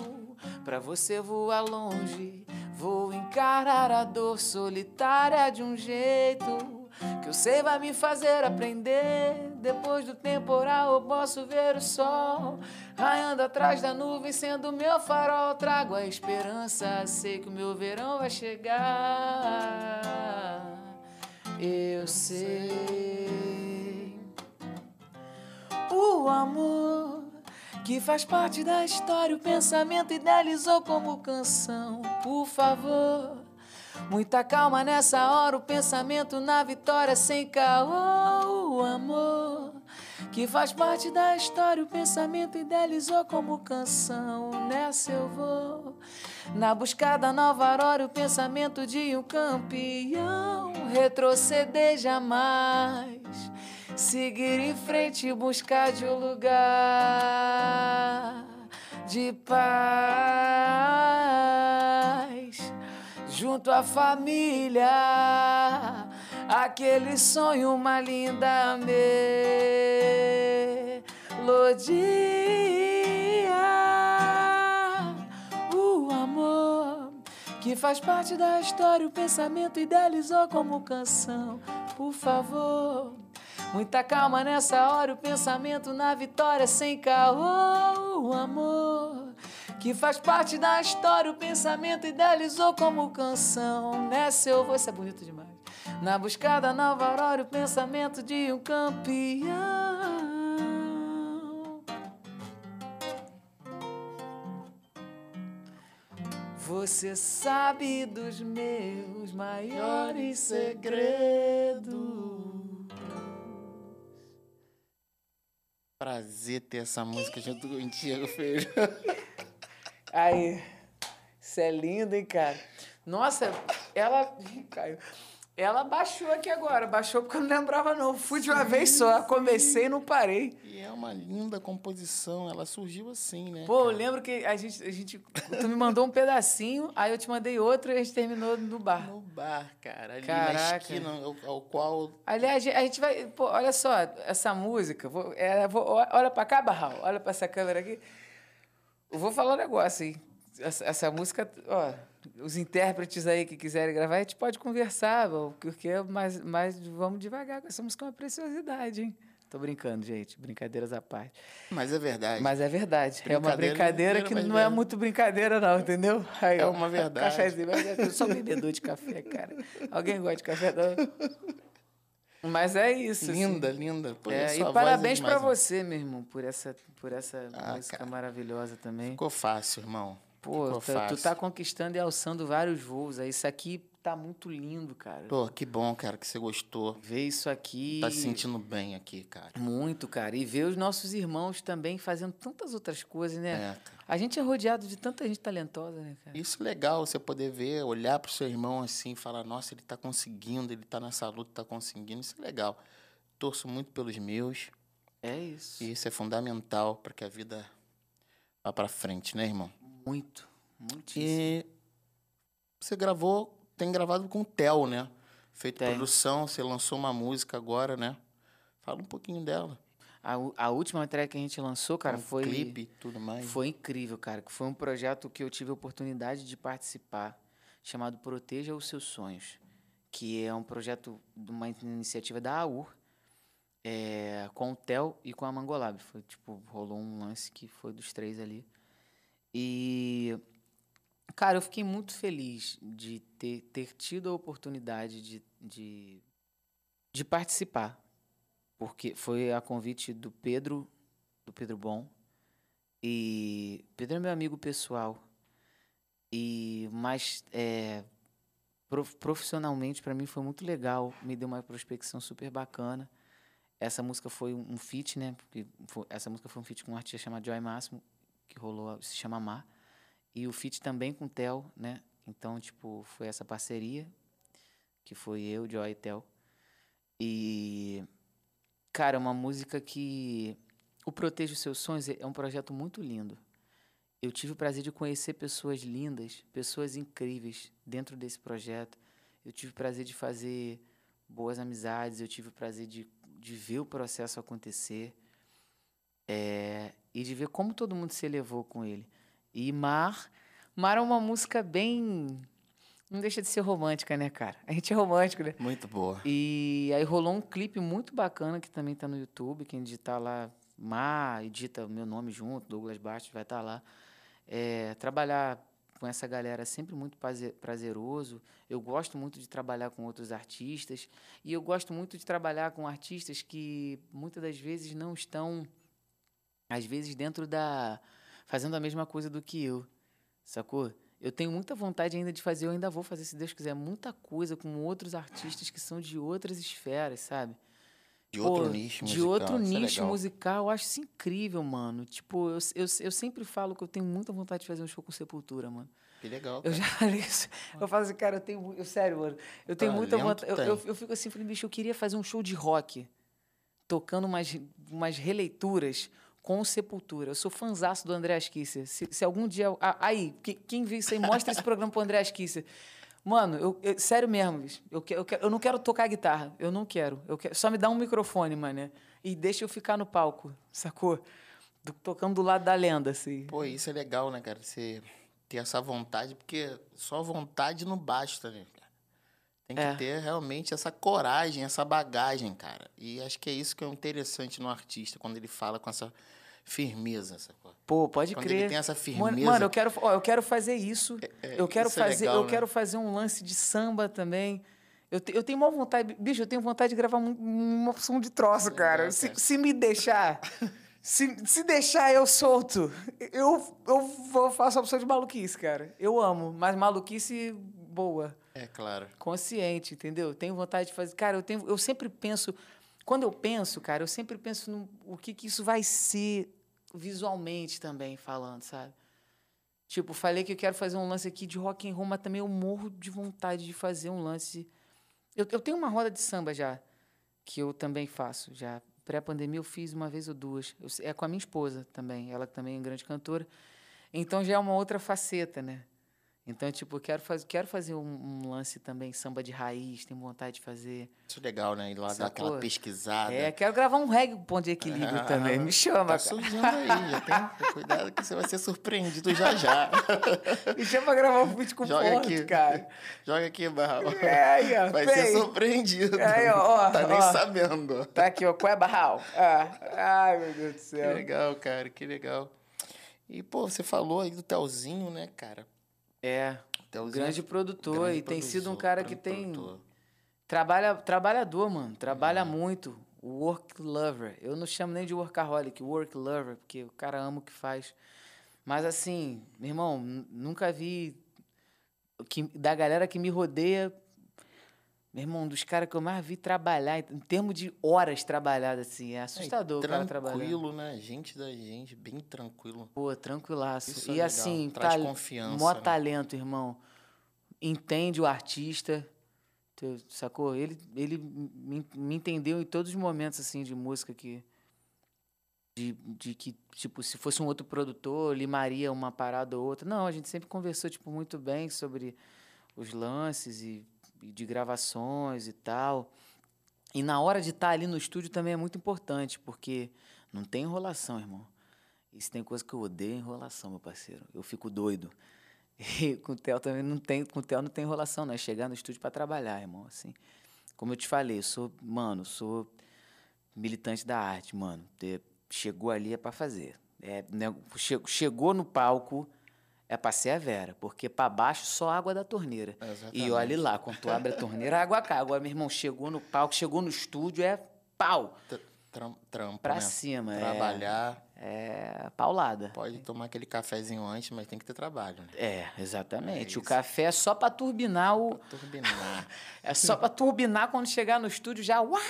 Pra você voar longe, vou encarar a dor solitária de um jeito que eu sei vai me fazer aprender. Depois do temporal, eu posso ver o sol raiando atrás da nuvem, sendo meu farol. Trago a esperança, sei que o meu verão vai chegar. Eu sei o amor que faz parte da história. O pensamento idealizou como canção. Por favor, muita calma nessa hora. O pensamento na vitória sem caô. O amor que faz parte da história. O pensamento idealizou como canção. Nessa eu vou. Na busca da nova aurora, o pensamento de um campeão. Retroceder jamais. Seguir em frente e buscar de um lugar de paz. Junto à família, aquele sonho, uma linda melodia. O amor que faz parte da história, o pensamento idealizou como canção. Por favor, muita calma nessa hora, o pensamento na vitória sem caô. O amor que faz parte da história, o pensamento idealizou como canção. Nessa eu vou, isso é bonito demais. Na busca da nova aurora, o pensamento de um campeão. Você sabe dos meus maiores segredos. Prazer ter essa música junto contigo, filho. Aí, isso é lindo, hein, cara? Nossa, ela. Caiu. Ela baixou aqui agora, baixou porque eu não lembrava, não. Fui de uma vez só, comecei e não parei. E é uma linda composição, ela surgiu assim, né? Pô, eu lembro que a gente, a gente. Tu me mandou um pedacinho, aí eu te mandei outro e a gente terminou no bar. No bar, cara, ali na Caraca. esquina, ao, ao qual Aliás, a gente vai. Pô, olha só, essa música. Vou, é, vou- olha pra cá, Barral. Olha pra essa câmera aqui. Eu vou falar um negócio, hein? Essa, essa música, ó, os intérpretes aí que quiserem gravar, a gente pode conversar, porque é mais, mais vamos devagar, essa música é uma preciosidade, hein? Tô brincando, gente. Brincadeiras à parte. Mas é verdade. Mas é verdade. é uma Brincadeira, que mas não é muito brincadeira, não, entendeu? Aí, É uma verdade. Mas eu sou bebedor de café, cara. Alguém gosta de café? Não? Mas é isso. assim. linda, linda. Pô, É, e é parabéns pra demais. você, meu irmão, por essa, por essa Ah, música cara. maravilhosa também. Ficou fácil, irmão. Pô, Ficou tá- tu fácil. tá conquistando e alçando vários voos. Isso aqui tá muito lindo, cara. Pô, que bom, cara, que você gostou. Ver isso aqui. Tá se sentindo bem aqui, cara. Muito, cara. E ver os nossos irmãos também fazendo tantas outras coisas, né? É, cara. A gente é rodeado de tanta gente talentosa, né, cara? Isso é legal, você poder ver, olhar pro seu irmão assim e falar, nossa, ele tá conseguindo, ele tá nessa luta, tá conseguindo. Isso é legal. Torço muito pelos meus. É isso. E isso é fundamental para que a vida vá para frente, né, irmão? Muito. Muitíssimo. E você gravou, tem gravado com o Theo, né? Feito Tem. produção, você lançou uma música agora, né? Fala um pouquinho dela. A, a última track que a gente lançou, cara, um foi. clipe tudo mais. Foi incrível, cara. Foi um projeto que eu tive a oportunidade de participar, chamado Proteja os Seus Sonhos, que é um projeto de uma iniciativa da AUR, é, com o Theo e com a Mangolab. Foi tipo, rolou um lance que foi dos três ali. E, cara, eu fiquei muito feliz de ter, ter tido a oportunidade de, de, de participar, porque foi a convite do Pedro, do Pedro Bom, e Pedro é meu amigo pessoal. E mas é, prof- profissionalmente para mim foi muito legal, me deu uma prospecção super bacana. Essa música foi um um feat, né? Porque foi- essa música foi um feat com um artista chamado Joy Máximo, que rolou, se chama Mar. E o feat também com o Theo, né? Então, tipo, foi essa parceria que foi eu, Joy e Theo. E cara, é uma música que o Proteja os Seus Sonhos é um projeto muito lindo. Eu tive o prazer de conhecer pessoas lindas, pessoas incríveis dentro desse projeto. Eu tive o prazer de fazer boas amizades, eu tive o prazer de, de ver o processo acontecer é, e de ver como todo mundo se elevou com ele. E Mar, Mar é uma música bem. Não deixa de ser romântica, né, cara? A gente é romântico, né? Muito boa. E aí rolou um clipe muito bacana que também tá no YouTube. Quem digitar lá, Mar, edita o meu nome junto, Douglas Bastos, vai estar lá. É, trabalhar com essa galera é sempre muito praze- prazeroso. Eu gosto muito de trabalhar com outros artistas. E eu gosto muito de trabalhar com artistas que muitas das vezes não estão, às vezes, dentro da. Fazendo a mesma coisa do que eu. Sacou? Eu tenho muita vontade ainda de fazer, eu ainda vou fazer, se Deus quiser, muita coisa com outros artistas que são de outras esferas, sabe? De outro Pô, nicho De musical. outro isso é nicho legal. musical, eu acho isso incrível, mano. Tipo, eu, eu, eu sempre falo que eu tenho muita vontade de fazer um show com Sepultura, mano. Que legal. Eu cara. já falei isso. Eu falo assim, cara, eu tenho. Eu, sério, mano. Eu tenho muita Talento vontade. Eu, eu, eu fico assim, falei, bicho, eu queria fazer um show de rock, tocando umas, umas releituras com Sepultura. Eu sou fanzaço do André Kisser. Se, se algum dia. aí, que- quem vê isso aí, mostra esse programa pro André Kisser. Mano, eu, eu- sério mesmo. Eu, eu, eu não quero tocar guitarra. Eu não quero. Eu quero só me dá um microfone, mano. E deixa eu ficar no palco, sacou? Do- tocando do lado da lenda, assim. Pô, isso é legal, né, cara? Você ter essa vontade, porque só vontade não basta, né, cara? Tem que É. ter realmente essa coragem, essa bagagem, cara. E acho que é isso que é interessante no artista, quando ele fala com essa firmeza, sacou? Pô, pode Quando crer. ele tem essa firmeza. Mano, eu quero, ó, eu quero fazer isso. é- eu quero isso é fazer, legal, eu né? quero fazer um lance de samba também. Eu, te- eu tenho uma vontade, bicho, eu tenho vontade de gravar um- uma opção de troço, cara. Legal, Se, cara. se me deixar, se, se deixar eu solto, eu, eu vou faço a opção de maluquice, cara. Eu amo, mas maluquice boa É claro. consciente, entendeu? Tenho vontade de fazer. Cara, eu, tenho, eu sempre penso. Quando eu penso, cara, eu sempre penso no o que, que isso vai ser visualmente também, falando, sabe? Tipo, falei que eu quero fazer um lance aqui de rock and roll, mas também eu morro de vontade de fazer um lance. Eu, eu tenho uma roda de samba já, que eu também faço. Já pré-pandemia eu fiz uma vez ou duas. Eu- é com a minha esposa também, ela também é grande cantora. Então já é uma outra faceta, né? Então, tipo, quero, faz, quero fazer um, um lance também, samba de raiz, tenho vontade de fazer. Isso é legal, né? Ir lá dar Sacou? aquela pesquisada. É, quero gravar um reggae com ponto de equilíbrio também. Me chama, Tá surgindo aí, já tem. Cuidado que você vai ser surpreendido já já. Me chama pra gravar um vídeo com Joga ponto, aqui. cara. Joga aqui, Barral. É, aí, ó. Vai vem. ser surpreendido. Aí, ó, ó, tá nem ó. sabendo. Tá aqui, ó. Qual é barral? Ah, ai, meu Deus do Que céu. legal, cara, que legal. E, pô, você falou aí do Telzinho, né, cara? É, Telzinho grande é produtor grande e tem sido um cara que tem produtor. trabalha trabalhador, mano, trabalha Uhum. muito, work lover. Eu não chamo nem de workaholic, work lover, porque o cara ama o que faz. Mas assim, meu irmão, nu- nunca vi que, da galera que me rodeia, meu irmão, um dos caras que eu mais vi trabalhar, em termos de horas trabalhadas, assim, é assustador o cara trabalhar. Tranquilo, né? Gente da gente, bem tranquilo. Pô, tranquilaço. Isso é e legal, assim, traz tal- confiança, mó né? talento, irmão. Entende o artista, sacou? Ele, ele me, entendeu em todos os momentos, assim, de música que... De, de que, tipo, se fosse um outro produtor, limaria uma parada ou outra. Não, a gente sempre conversou, tipo, muito bem sobre os lances e de gravações e tal. E na hora de estar ali no estúdio também é muito importante, porque não tem enrolação, irmão. Se tem coisa que eu odeio, é enrolação, meu parceiro. Eu fico doido. E com o Theo também não tem, com o Theo não tem enrolação, não. É chegar no estúdio para trabalhar, irmão. Assim, como eu te falei, eu sou, mano, sou militante da arte, mano. Chegou ali é para fazer. É, né, che- chegou no palco é pra ser a Vera, porque pra baixo só água da torneira. E olhe lá, quando tu abre a torneira, a água cai. Agora, meu irmão, chegou no palco, chegou no estúdio, é pau. Tr- tram- Trampo, Pra né? cima, é. Trabalhar. É paulada. Pode tomar aquele cafezinho antes, mas tem que ter trabalho, né? É, exatamente. É o café é só pra turbinar o. Turbinar. É só pra turbinar quando chegar no estúdio já. Uá!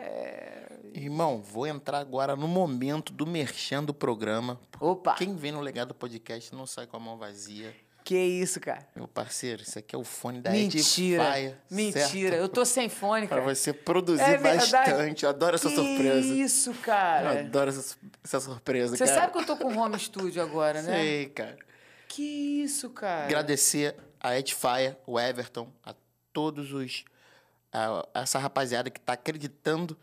É... Irmão, vou entrar agora no momento do merchan do programa. Opa! Quem vem no Legado Podcast não sai com a mão vazia. Que isso, cara? Meu parceiro, isso aqui é o fone da Mentira. Edifier, Mentira. certo? Eu tô sem fone, Pra cara. você produzir É bastante. Eu adoro essa que surpresa. isso, Eu cara. adoro essa, essa surpresa, Você cara. sabe que eu tô com home studio agora, né? Sei, cara. Que isso, cara. Agradecer a Edifier, o Everton, a todos os... a- essa rapaziada que tá acreditando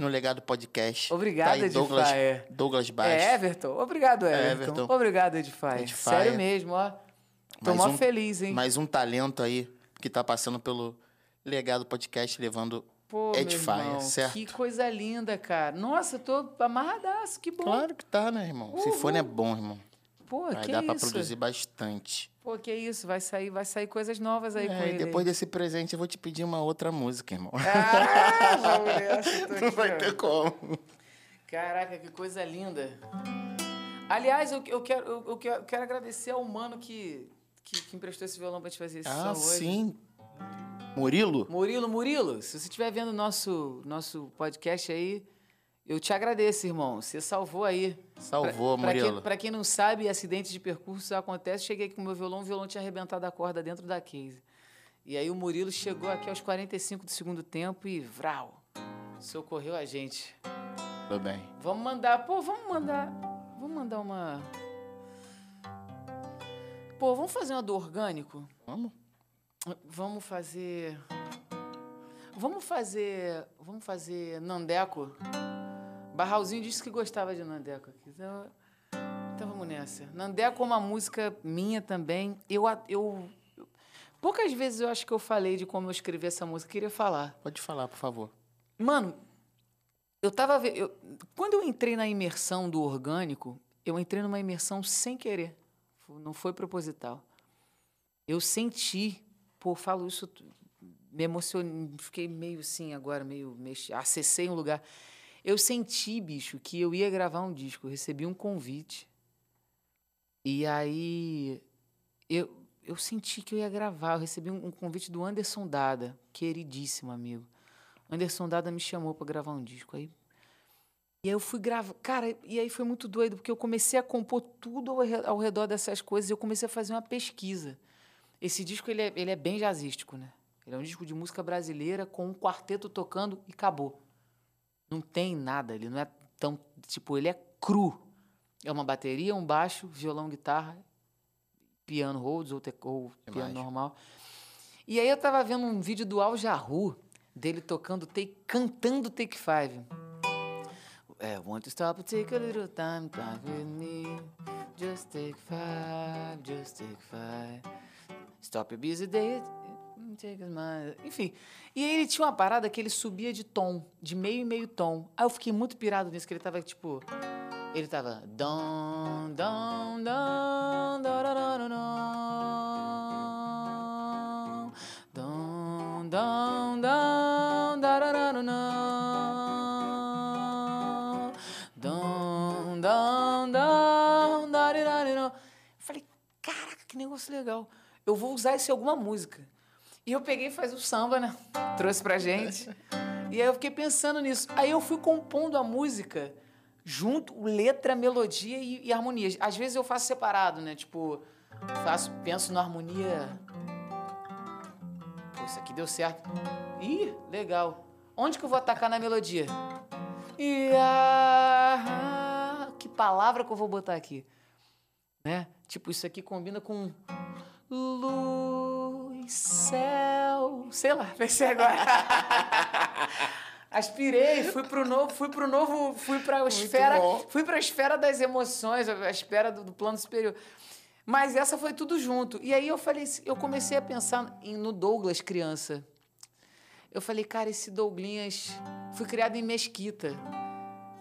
no Legado Podcast. Obrigado, tá Douglas, Edifier. Douglas Baixo. É, Everton. Obrigado, Everton. Everton. Obrigado, Edify. Edifier. Sério mesmo, ó. Tô Mais mó um- feliz, hein? Mais um talento aí que tá passando pelo Legado Podcast, levando... Pô, Edifier, irmão, certo? que coisa linda, cara. Nossa, tô amarradaço, que bom. Claro que tá, né, irmão? Esse fone é bom, irmão. Pô, Vai que dar pra isso? produzir bastante. Pô, que isso? Vai sair, vai sair coisas novas aí com É, e ele. depois desse presente, eu vou te pedir uma outra música, irmão. Ah, vamos nessa, tô Não aqui, vai ó. ter como. Caraca, que coisa linda. Aliás, eu, eu, quero, eu, eu quero, quero agradecer ao mano que, que, que emprestou esse violão pra te fazer esse Ah, som hoje. sim. Murilo? Murilo, Murilo, se você estiver vendo o nosso, nosso podcast aí, eu te agradeço, irmão. Você salvou aí. Salvou, pra, pra Murilo. Quem, pra quem não sabe, acidentes de percurso acontece. Cheguei aqui com o meu violão, o violão tinha arrebentado a corda dentro da case. E aí o Murilo chegou aqui aos 45 do segundo tempo e vral, socorreu a gente. Tudo bem. Vamos mandar, pô, vamos mandar, vamos mandar uma... Pô, vamos fazer uma do orgânico? Vamos? Vamos fazer. Vamos fazer. Vamos fazer Nandeco. Barralzinho disse que gostava de Nandeco aqui. Então, então vamos nessa. Nandeco é uma música minha também. Eu, eu, eu- Poucas vezes eu acho que eu falei de como eu escrevi essa música. Queria falar. Pode falar, por favor. Mano, eu tava. Eu, quando eu entrei na imersão do orgânico, eu entrei numa imersão sem querer. Não foi proposital. Eu senti, pô, falo isso, me emocionei, fiquei meio assim agora, meio. Mex... Acessei um lugar. Eu senti, bicho, que eu ia gravar um disco. Eu recebi um convite. E aí. Eu, eu senti que eu ia gravar. Eu recebi um, um convite do Anderson Dada, queridíssimo amigo. Anderson Dada me chamou pra gravar um disco. Aí, e aí eu fui gravar. Cara, e aí foi muito doido, porque eu comecei a compor tudo ao redor dessas coisas e eu comecei a fazer uma pesquisa. Esse disco ele é, ele é bem jazzístico, né? Ele é um disco de música brasileira com um quarteto tocando e acabou. Não tem nada, ele não é tão. Tipo, ele é cru. É uma bateria, um baixo, violão, guitarra, piano Rhodes ou, te- ou piano normal. E aí eu tava vendo um vídeo do Al Jarru, dele tocando, take, cantando Take Five. É, want to stop take a little time, time with me. Just take five, just take five. Stop your busy day. Enfim. E aí ele tinha uma parada que ele subia de tom, de meio e meio tom. Aí eu fiquei muito pirado nisso, que ele tava tipo. Ele tava. Dom, dom, dom, da, da, da, da, dom. Dom, dom, dom, da, da, da, da, dom. Dom, dom, dom, da, di, da, di, dom. legal. Eu vou usar isso em alguma música. E eu peguei e faz o samba, né? Trouxe pra gente. E aí eu fiquei pensando nisso. Aí eu fui compondo a música junto, letra, melodia e, e harmonia. Às vezes eu faço separado, né? Tipo, faço, penso na harmonia. Pô, isso aqui deu certo. Ih, legal. Onde que eu vou atacar na melodia? E ah, que palavra que eu vou botar aqui? Né? Tipo, isso aqui combina com luz, céu, sei lá, pensei agora. Aspirei, fui pro novo, fui pro novo, fui pra esfera, bom. fui pra esfera das emoções, a esfera do, do, plano superior. Mas essa foi tudo junto. E aí eu falei, eu comecei a pensar em, no Douglas criança. Eu falei, cara, esse Douglas fui criado em Mesquita.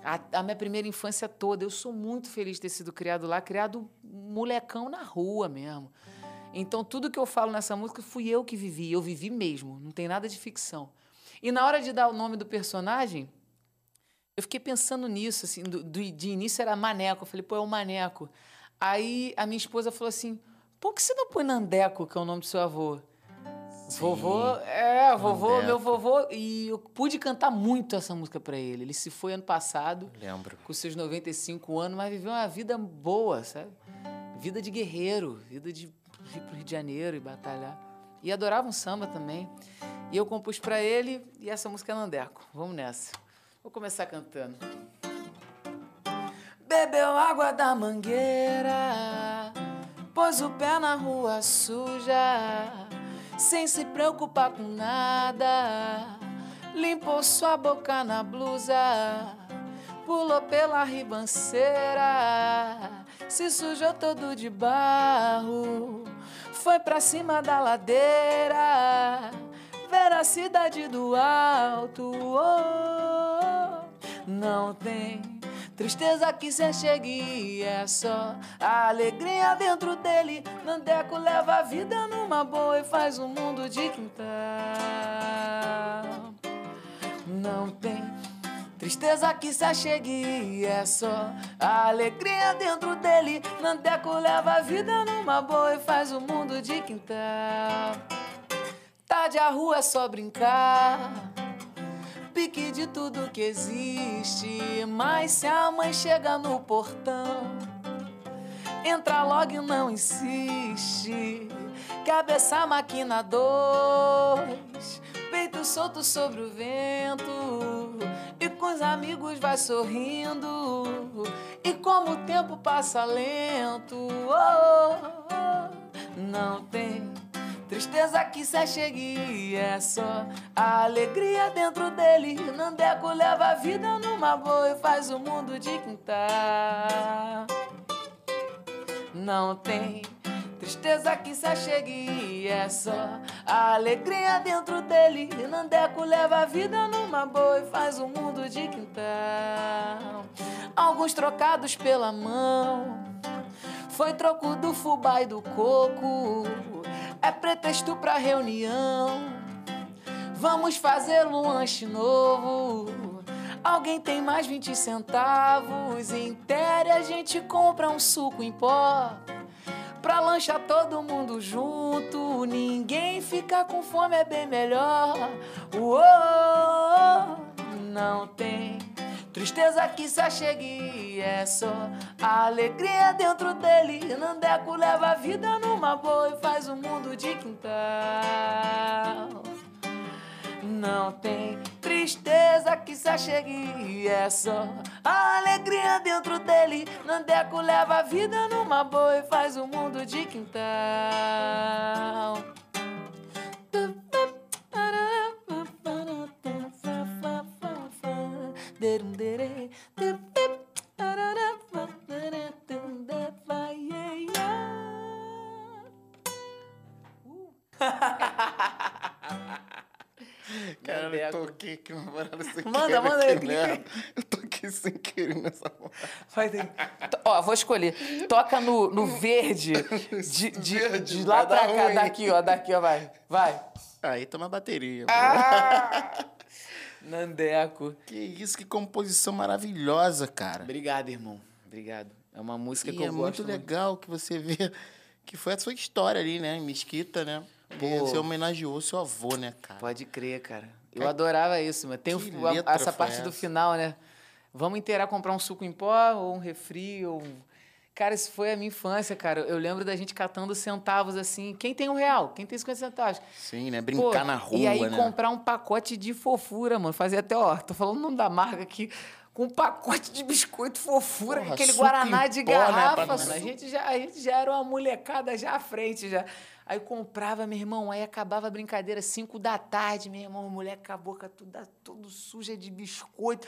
A, a, minha primeira infância toda, eu sou muito feliz de ter sido criado lá, criado molecão na rua mesmo. Então, tudo que eu falo nessa música fui eu que vivi, eu vivi mesmo, não tem nada de ficção. E na hora de dar o nome do personagem, eu fiquei pensando nisso, assim, do, do, de início era Maneco. Eu falei, pô, é o Maneco. Aí a minha esposa falou assim: por que você não põe Nandeco, que é o nome do seu avô? Sim. Vovô, é, vovô, Nandeco. meu vovô. E eu pude cantar muito essa música para ele. Ele se foi ano passado. Lembro. Com seus 95 anos, mas viveu uma vida boa, sabe? Vida de guerreiro, vida de ir pro Rio de Janeiro e batalhar. E adorava um samba também. E eu compus para ele e essa música é Nandeco. Vamos nessa. Vou começar cantando. Bebeu água da mangueira, pôs o pé na rua suja, sem se preocupar com nada. Limpou sua boca na blusa, pulou pela ribanceira, se sujou todo de barro, foi pra cima da ladeira ver a cidade do alto. Oh, não tem tristeza que se chegue, é só a alegria dentro dele. Nandeco leva a vida numa boa e faz um mundo de quintal. Não tem Tristeza que se achegue, é só a alegria dentro dele. Nandeco leva a vida numa boa e faz o mundo de quintal. Tarde a rua é só brincar. Pique de tudo que existe. Mas se a mãe chega no portão, entra logo e não insiste. Cabeça máquina dois, peito solto sobre o vento. E com os amigos vai sorrindo. E como o tempo passa lento, oh, oh, não tem Tristeza que se chegue é só a alegria dentro dele. Nandeco leva a vida numa boa e faz o mundo de quintal. Não tem tristeza que se chegue é só a alegria dentro dele. Nandeco leva a vida numa boa e faz o mundo de quintal. Alguns trocados pela mão. Foi troco do fubá e do coco é pretexto pra reunião. Vamos fazer um lanche novo. Alguém tem mais 20 centavos? Intere a gente compra um suco em pó. Pra lanchar todo mundo junto. Ninguém fica com fome, é bem melhor. Uou, não tem Tristeza que se achegue é só alegria dentro dele. Nandeco leva a vida numa boa e faz o um mundo de quintal. Não tem tristeza que se achegue é só a alegria dentro dele. Nandeco leva a vida numa boa e faz o um mundo de quintal. Aqui que uma parada sem Manda, querer, manda aí. Merda. Eu tô aqui sem querer nessa Vai ter... Ó, vou escolher. Toca no, no verde. De, de, verde, de lá pra cá, ruim. daqui, ó. Daqui, ó, vai. Vai. Aí toma bateria. Ah! Nandeco. Que isso, que composição maravilhosa, cara. Obrigado, irmão. Obrigado. É uma música e que eu é gosto. É muito legal que você vê Que foi a sua história ali, né? Em Mesquita, né? Pô. Você homenageou seu avô, né, cara? Pode crer, cara. Eu Cara, adorava isso, mas tem o- a- essa parte do essa? final, né? Vamos inteirar comprar um suco em pó ou um refri ou um... Cara, isso foi a minha infância, cara. Eu lembro da gente catando centavos assim. Quem tem um real? Quem tem 50 centavos? Sim, né? Pô, Brincar na rua, E aí né? comprar um pacote de fofura, mano. Fazer até, ó, tô falando o nome da marca aqui. Com um pacote de biscoito fofura, Porra, aquele Guaraná de pó, né, garrafa, pra- mano. A gente, já, a gente já era uma molecada já à frente, já. Aí comprava, meu irmão, aí acabava a brincadeira, 5 da tarde, meu irmão, a mulher com a boca toda, tudo suja de biscoito.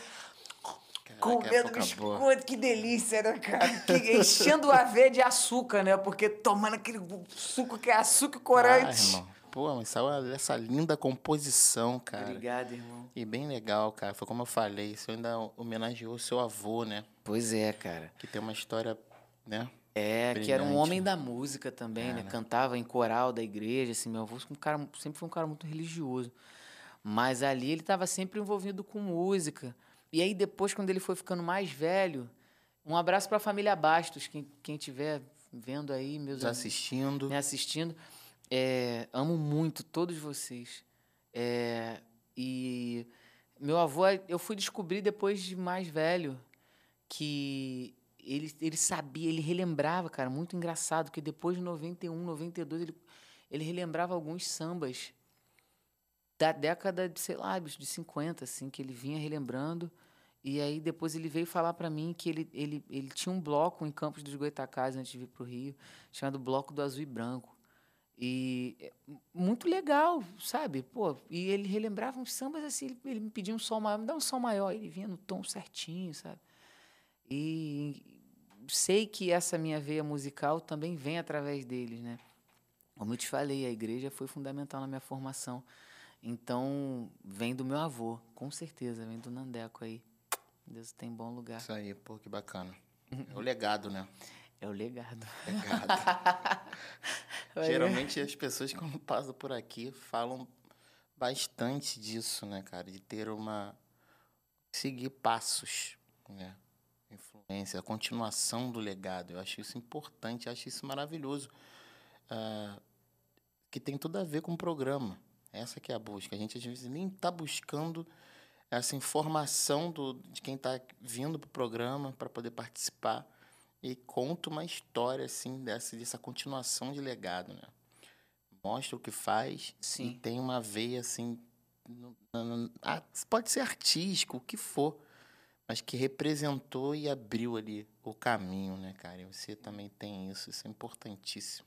Caraca, Comendo biscoito, boa. que delícia, né, cara? Que- enchendo a veia de açúcar, né? Porque tomando aquele suco que é açúcar e Ah, corante. irmão. Pô, mas saiu essa linda composição, cara. Obrigado, irmão. E bem legal, cara. Foi como eu falei, você ainda homenageou seu avô, né? Pois é, cara. Que tem uma história, né? É, que era um Brilhante, homem da música também, né? Cantava em coral da igreja, assim, meu avô um cara, sempre foi um cara muito religioso. Mas ali ele estava sempre envolvido com música. E aí depois, quando ele foi ficando mais velho, um abraço para a família Bastos, quem, quem tiver vendo aí, meus Nos assistindo. me assistindo. É, amo muito todos vocês. É, e meu avô, eu fui descobrir depois de mais velho que ele, ele sabia, ele relembrava, cara, muito engraçado, que depois de 91, 92, ele, ele relembrava alguns sambas da década de, sei lá, de 50, assim, que ele vinha relembrando. E aí depois ele veio falar para mim que ele, ele, ele tinha um bloco em Campos dos Goitacazes antes de vir pro Rio, chamado Bloco do Azul e Branco. E é muito legal, sabe? Pô, e ele relembrava uns sambas assim, ele, ele me pedia um som maior, me dá um som maior, ele vinha no tom certinho, sabe? E sei que essa minha veia musical também vem através deles, né? Como eu te falei, a igreja foi fundamental na minha formação. Então, vem do meu avô, com certeza, vem do Nandeco aí. Deus tem bom lugar. Isso aí, pô, que bacana. É o legado, né? É o legado. Legado. Geralmente as pessoas quando passam por aqui falam bastante disso, né, cara? De ter uma. seguir passos, né? A continuação do legado. Eu acho isso importante, acho isso maravilhoso. Ah, que tem tudo a ver com o programa. Essa que é a busca. A gente às vezes nem está buscando essa informação do, de quem está vindo para o programa para poder participar e conta uma história assim dessa, dessa continuação de legado, né? Mostra o que faz e Sim. tem uma veia assim, no- na- na- ah, pode ser artístico, o que for, mas que representou e abriu ali o caminho, né, cara? E você também tem isso, isso é importantíssimo.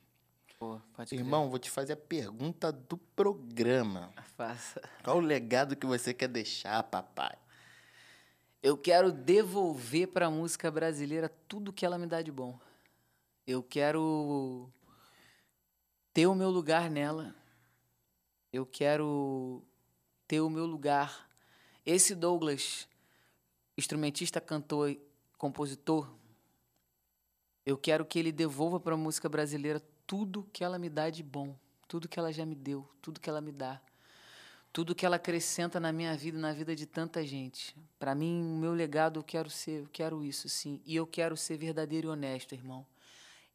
Pô. Irmão, vou te fazer a pergunta do programa. Faça. Qual o legado que você quer deixar, papai? Eu quero devolver para a música brasileira tudo que ela me dá de bom. Eu quero ter o meu lugar nela. Eu quero ter o meu lugar. Esse Douglas, instrumentista, cantor, compositor, eu quero que ele devolva para a música brasileira tudo que ela me dá de bom, tudo que ela já me deu, tudo que ela me dá tudo que ela acrescenta na minha vida, na vida de tanta gente. Para mim, o meu legado, eu quero ser, eu quero isso, sim. E eu quero ser verdadeiro e honesto, irmão.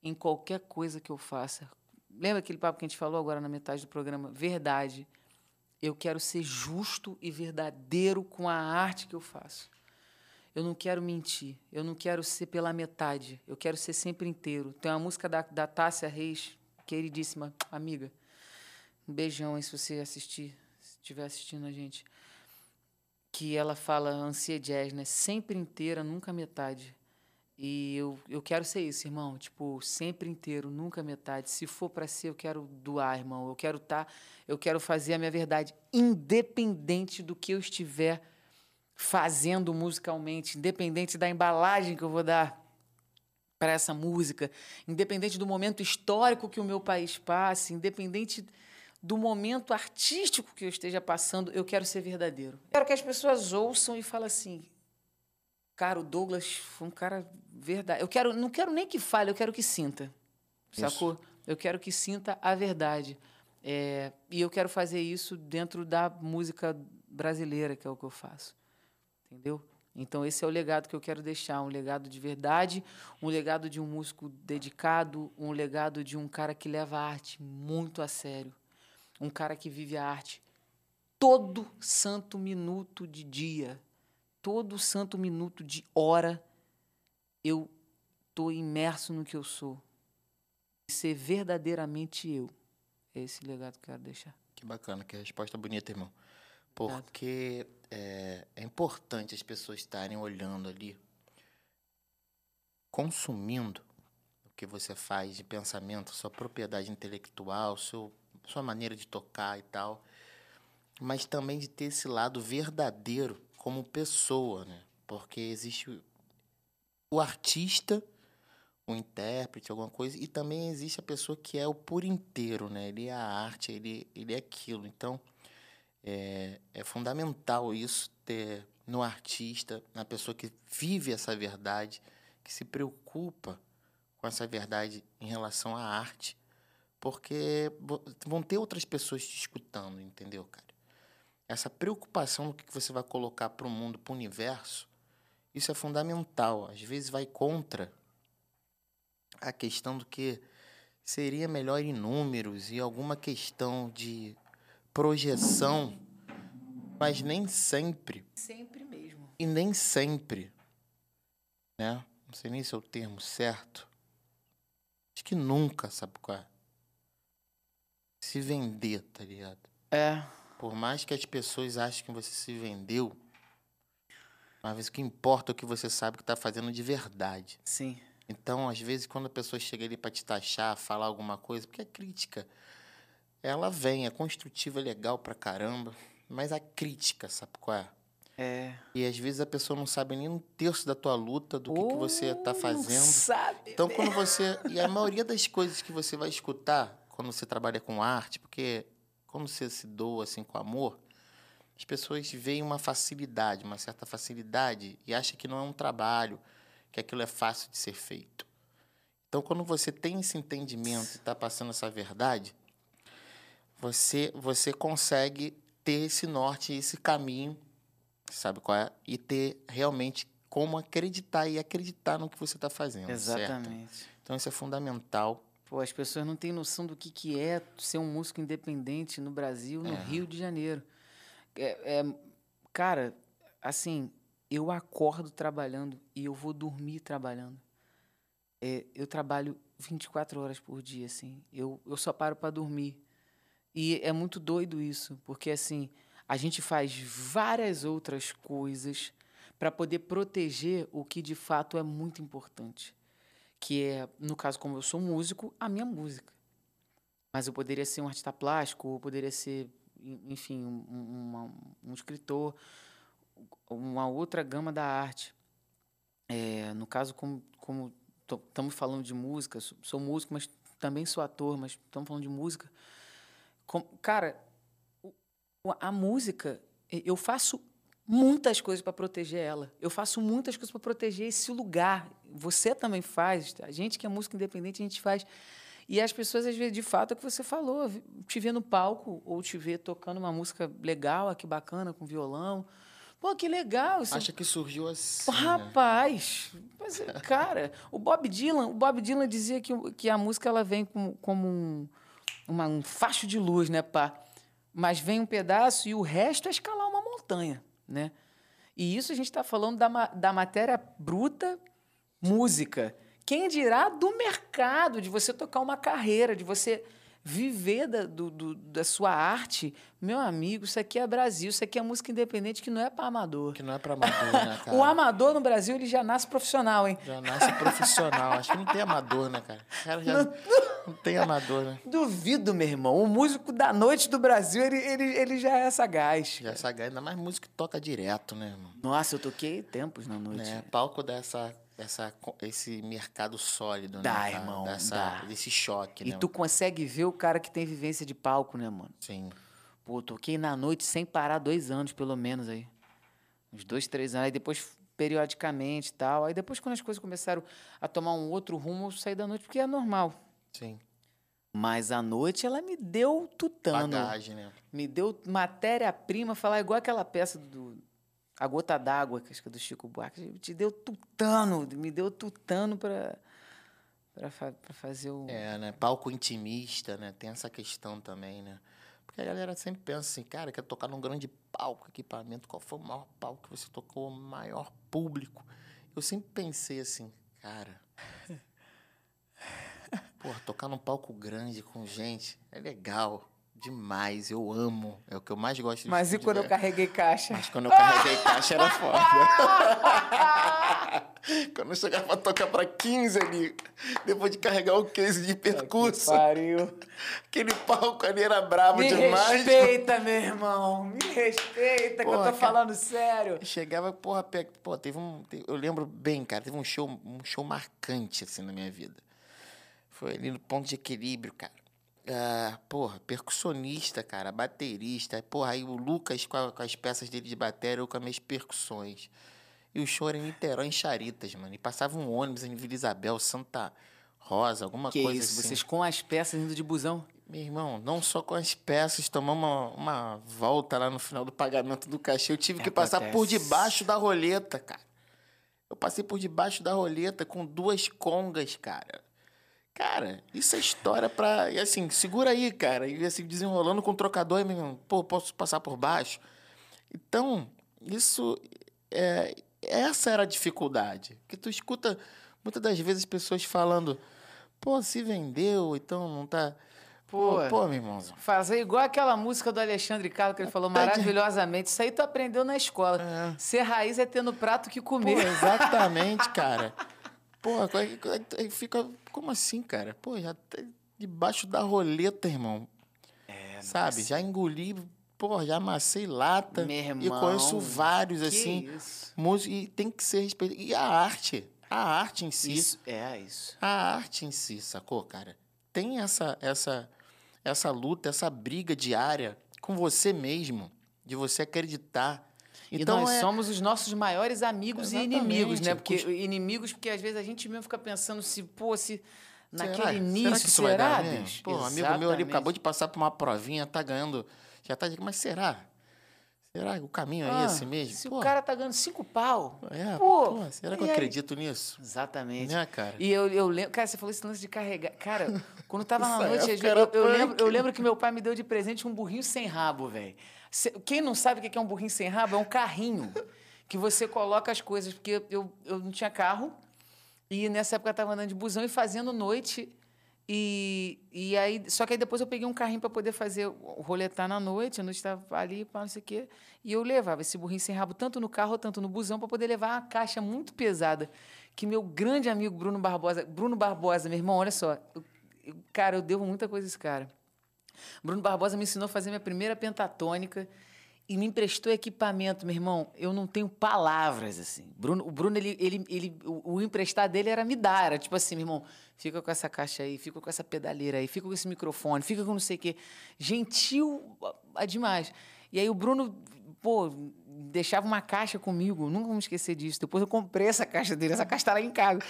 Em qualquer coisa que eu faça. Lembra aquele papo que a gente falou agora na metade do programa? Verdade. Eu quero ser justo e verdadeiro com a arte que eu faço. Eu não quero mentir. Eu não quero ser pela metade. Eu quero ser sempre inteiro. Tem uma música da, da Tássia Reis, queridíssima amiga. Um beijão aí se você assistir, se estiver assistindo a gente. Que ela fala ansia jazz, né? Sempre inteira, nunca metade. E eu, eu quero ser isso, irmão. Tipo, sempre inteiro, nunca metade. Se for para ser, eu quero doar, irmão. Eu quero estar, eu quero fazer a minha verdade, independente do que eu estiver fazendo musicalmente, independente da embalagem que eu vou dar para essa música, independente do momento histórico que o meu país passe, independente do momento artístico que eu esteja passando, eu quero ser verdadeiro. Quero que as pessoas ouçam e falem assim: cara, o Douglas foi um cara verdade. Eu quero, não quero nem que fale, eu quero que sinta. Isso. Sacou? Eu quero que sinta a verdade. É, e eu quero fazer isso dentro da música brasileira, que é o que eu faço. Entendeu? Então esse é o legado que eu quero deixar, um legado de verdade, um legado de um músico dedicado, um legado de um cara que leva a arte muito a sério, um cara que vive a arte todo santo minuto de dia, todo santo minuto de hora, eu estou imerso no que eu sou. Ser verdadeiramente eu. É esse legado que eu quero deixar. Que bacana, que resposta bonita, irmão. Porque é, é importante as pessoas estarem olhando ali, consumindo o que você faz de pensamento, sua propriedade intelectual, seu, sua maneira de tocar e tal, mas também de ter esse lado verdadeiro como pessoa, né? Porque existe o artista, o intérprete, alguma coisa, e também existe a pessoa que é o por inteiro, né? Ele é a arte, ele, ele é aquilo. Então, é, é fundamental isso ter no artista, na pessoa que vive essa verdade, que se preocupa com essa verdade em relação à arte, porque vão ter outras pessoas te escutando, entendeu, cara? Essa preocupação no que você vai colocar para o mundo, para o universo, isso é fundamental. Às vezes vai contra a questão do que seria melhor em números e alguma questão de projeção, mas nem sempre. Sempre mesmo. E nem sempre, né? Não sei nem se é o termo certo. Acho que nunca, sabe qual é? Se vender, tá ligado? É. Por mais que as pessoas achem que você se vendeu, às vezes o que importa é o que você sabe que está fazendo de verdade. Sim. Então, às vezes, quando a pessoa chega ali para te taxar, falar alguma coisa, porque é crítica, ela vem, é construtiva, é legal pra caramba, mas a crítica, sabe qual é? É. E às vezes a pessoa não sabe nem um terço da tua luta, do que, que você está fazendo. Não sabe. Então, quando você. E a maioria das coisas que você vai escutar quando você trabalha com arte, porque quando você se doa assim com amor, as pessoas veem uma facilidade, uma certa facilidade, e acham que não é um trabalho, que aquilo é fácil de ser feito. Então, quando você tem esse entendimento e está passando essa verdade, você, você consegue ter esse norte, esse caminho, sabe qual é? E ter realmente como acreditar e acreditar no que você está fazendo. Exatamente. Certo? Então isso é fundamental. Pô, as pessoas não têm noção do que, que é ser um músico independente no Brasil, no é. Rio de Janeiro. É, é, cara, assim, eu acordo trabalhando e eu vou dormir trabalhando. É, eu trabalho 24 horas por dia, assim. Eu, eu só paro para dormir. E é muito doido isso, porque assim, a gente faz várias outras coisas para poder proteger o que de fato é muito importante, que é, no caso como eu sou músico, a minha música. Mas eu poderia ser um artista plástico, eu poderia ser, enfim, um, um, escritor, uma outra gama da arte. É, no caso, como estamos falando de música, sou, sou músico, mas também sou ator, mas estamos falando de música com, cara, a música, eu faço muitas coisas para proteger ela. Eu faço muitas coisas para proteger esse lugar. Você também faz. A gente que é música independente, a gente faz. E as pessoas, às vezes, de fato, é o que você falou, te vê no palco ou te vê tocando uma música legal, aqui bacana, com violão. Pô, que legal. Isso... Acha que surgiu assim. Né? Rapaz, né? mas, cara, o Bob Dylan, o Bob Dylan dizia que, que a música ela vem como, como um, uma, um facho de luz, né, pá? Mas vem um pedaço e o resto é escalar uma montanha, né? E isso a gente está falando da, da matéria bruta, música. Quem dirá do mercado, de você tocar uma carreira, de você viver da, do, do, da sua arte, meu amigo, isso aqui é Brasil, isso aqui é música independente que não é para amador. Que não é para amador, né, cara? o amador no Brasil, ele já nasce profissional, hein? Já nasce profissional. Acho que não tem amador, né, cara? cara já não, não tem amador, né? Duvido, meu irmão. O músico da noite do Brasil, ele, ele, ele já é sagaz. Já é sagaz, ainda mais músico que toca direto, né, irmão? Nossa, eu toquei tempos na noite. É, palco dessa essa, esse mercado sólido, dá, né? irmão, dessa, dá. Desse choque, e né? tu consegue ver o cara que tem vivência de palco, né, mano? Sim. Pô, toquei na noite sem parar dois anos, pelo menos, aí. Uns dois, três anos. Aí depois, periodicamente e tal. Aí depois, quando as coisas começaram a tomar um outro rumo, eu saí da noite, porque é normal. Sim. Mas a noite, ela me deu tutano. Bagagem, né? Me deu matéria-prima, falar igual aquela peça do A Gota d'Água, que acho que é do Chico Buarque, te deu tutano, me deu tutano para para fa fazer o. É, né? Palco intimista, né? Tem essa questão também, né? Porque a galera sempre pensa assim, cara, quer tocar num grande palco, equipamento, qual foi o maior palco que você tocou, o maior público? Eu sempre pensei assim, cara. Pô, tocar num palco grande com gente é legal demais. Eu amo. É o que eu mais gosto de Mas e quando eu carreguei caixa? Mas quando eu carreguei caixa era foda. quando eu chegava pra tocar pra 15 ali, depois de carregar o case de percurso. pariu. Aquele palco ali era brabo Me demais. respeita, meu irmão. Me respeita, que eu Porra, tô falando sério. Chegava, porra, pô, teve um. Eu lembro bem, cara, teve um show, um show marcante, assim, na minha vida. Foi ali no ponto de equilíbrio, cara. Ah, porra, percussionista, cara, baterista. Porra, aí o Lucas com, a- com as peças dele de bateria, eu com as minhas percussões. E o show era em Niterói, em Charitas, mano. E passava um ônibus em Vila Isabel, Santa Rosa, alguma Que coisa isso, assim. vocês com as peças indo de busão. Meu irmão, não só com as peças, tomamos uma, uma volta lá no final do pagamento do cachê. Eu tive que passar por debaixo da roleta, cara. Eu passei por debaixo da roleta com duas congas, cara. Cara, isso é história pra. E assim, segura aí, cara. E assim, desenrolando com o trocador, meu irmão, pô, posso passar por baixo? Então, isso. É, essa era a dificuldade. Que tu escuta muitas das vezes pessoas falando, pô, se vendeu, então não tá. Pô, Pô. pô, meu irmãozão. Fazer igual aquela música do Alexandre Carlos que ele falou maravilhosamente. Isso aí tu aprendeu na escola. É. Ser raiz é ter no prato que Pô, comer. exatamente, cara. Aí fica. Como assim, cara? Pô, já tá debaixo da roleta, irmão. É, Sabe? Já engoli, pô, já amassei lata. Meu E irmão, conheço vários, assim. isso? Música, e tem que ser respeitado. E a arte. A arte em si. Isso, é isso. A arte em si, sacou, cara? Tem essa, essa, essa luta, essa briga diária com você mesmo, de você acreditar. Então e nós é, somos os nossos maiores amigos e inimigos, né? Exatamente. Porque inimigos, porque às vezes a gente mesmo fica pensando se, pô, se naquele será? início, será que isso vai será, dar bicho? Pô, um amigo meu ali Exatamente. acabou de passar por uma provinha, tá ganhando, já tá, mas será? Será que o caminho é Ah, esse mesmo? Se Pô, o cara tá ganhando cinco pau. é, pô, pô, será que eu aí? acredito nisso? Exatamente. Né, cara? E eu, eu lembro, cara, você falou esse lance de carregar. Cara, quando tava na noite, eu, eu lembro, eu lembro que meu pai me deu de presente um burrinho sem rabo, velho. Quem não sabe o que é um burrinho sem rabo? É um carrinho que você coloca as coisas, porque eu, eu não tinha carro. E nessa época eu tava andando de busão e fazendo noite. E, e aí, só que aí depois eu peguei um carrinho para poder fazer o roletar na noite, a noite estava ali, pá, não sei o quê. E eu levava esse burrinho sem rabo tanto no carro, tanto no busão, para poder levar uma caixa muito pesada. Que meu grande amigo Bruno Barbosa, Bruno Barbosa, meu irmão, olha só, eu- eu- cara, eu devo muita coisa a esse cara. Bruno Barbosa me ensinou a fazer minha primeira pentatônica e me emprestou equipamento, meu irmão. Eu não tenho palavras, assim. Bruno, o Bruno, ele, ele, ele, o, o emprestar dele era me dar. Era tipo assim, meu irmão, fica com essa caixa aí, fica com essa pedaleira aí, fica com esse microfone, fica com não sei o quê. Gentil demais. E aí o Bruno, pô, deixava uma caixa comigo, nunca vou me esquecer disso. Depois eu comprei essa caixa dele, essa caixa tá lá em casa.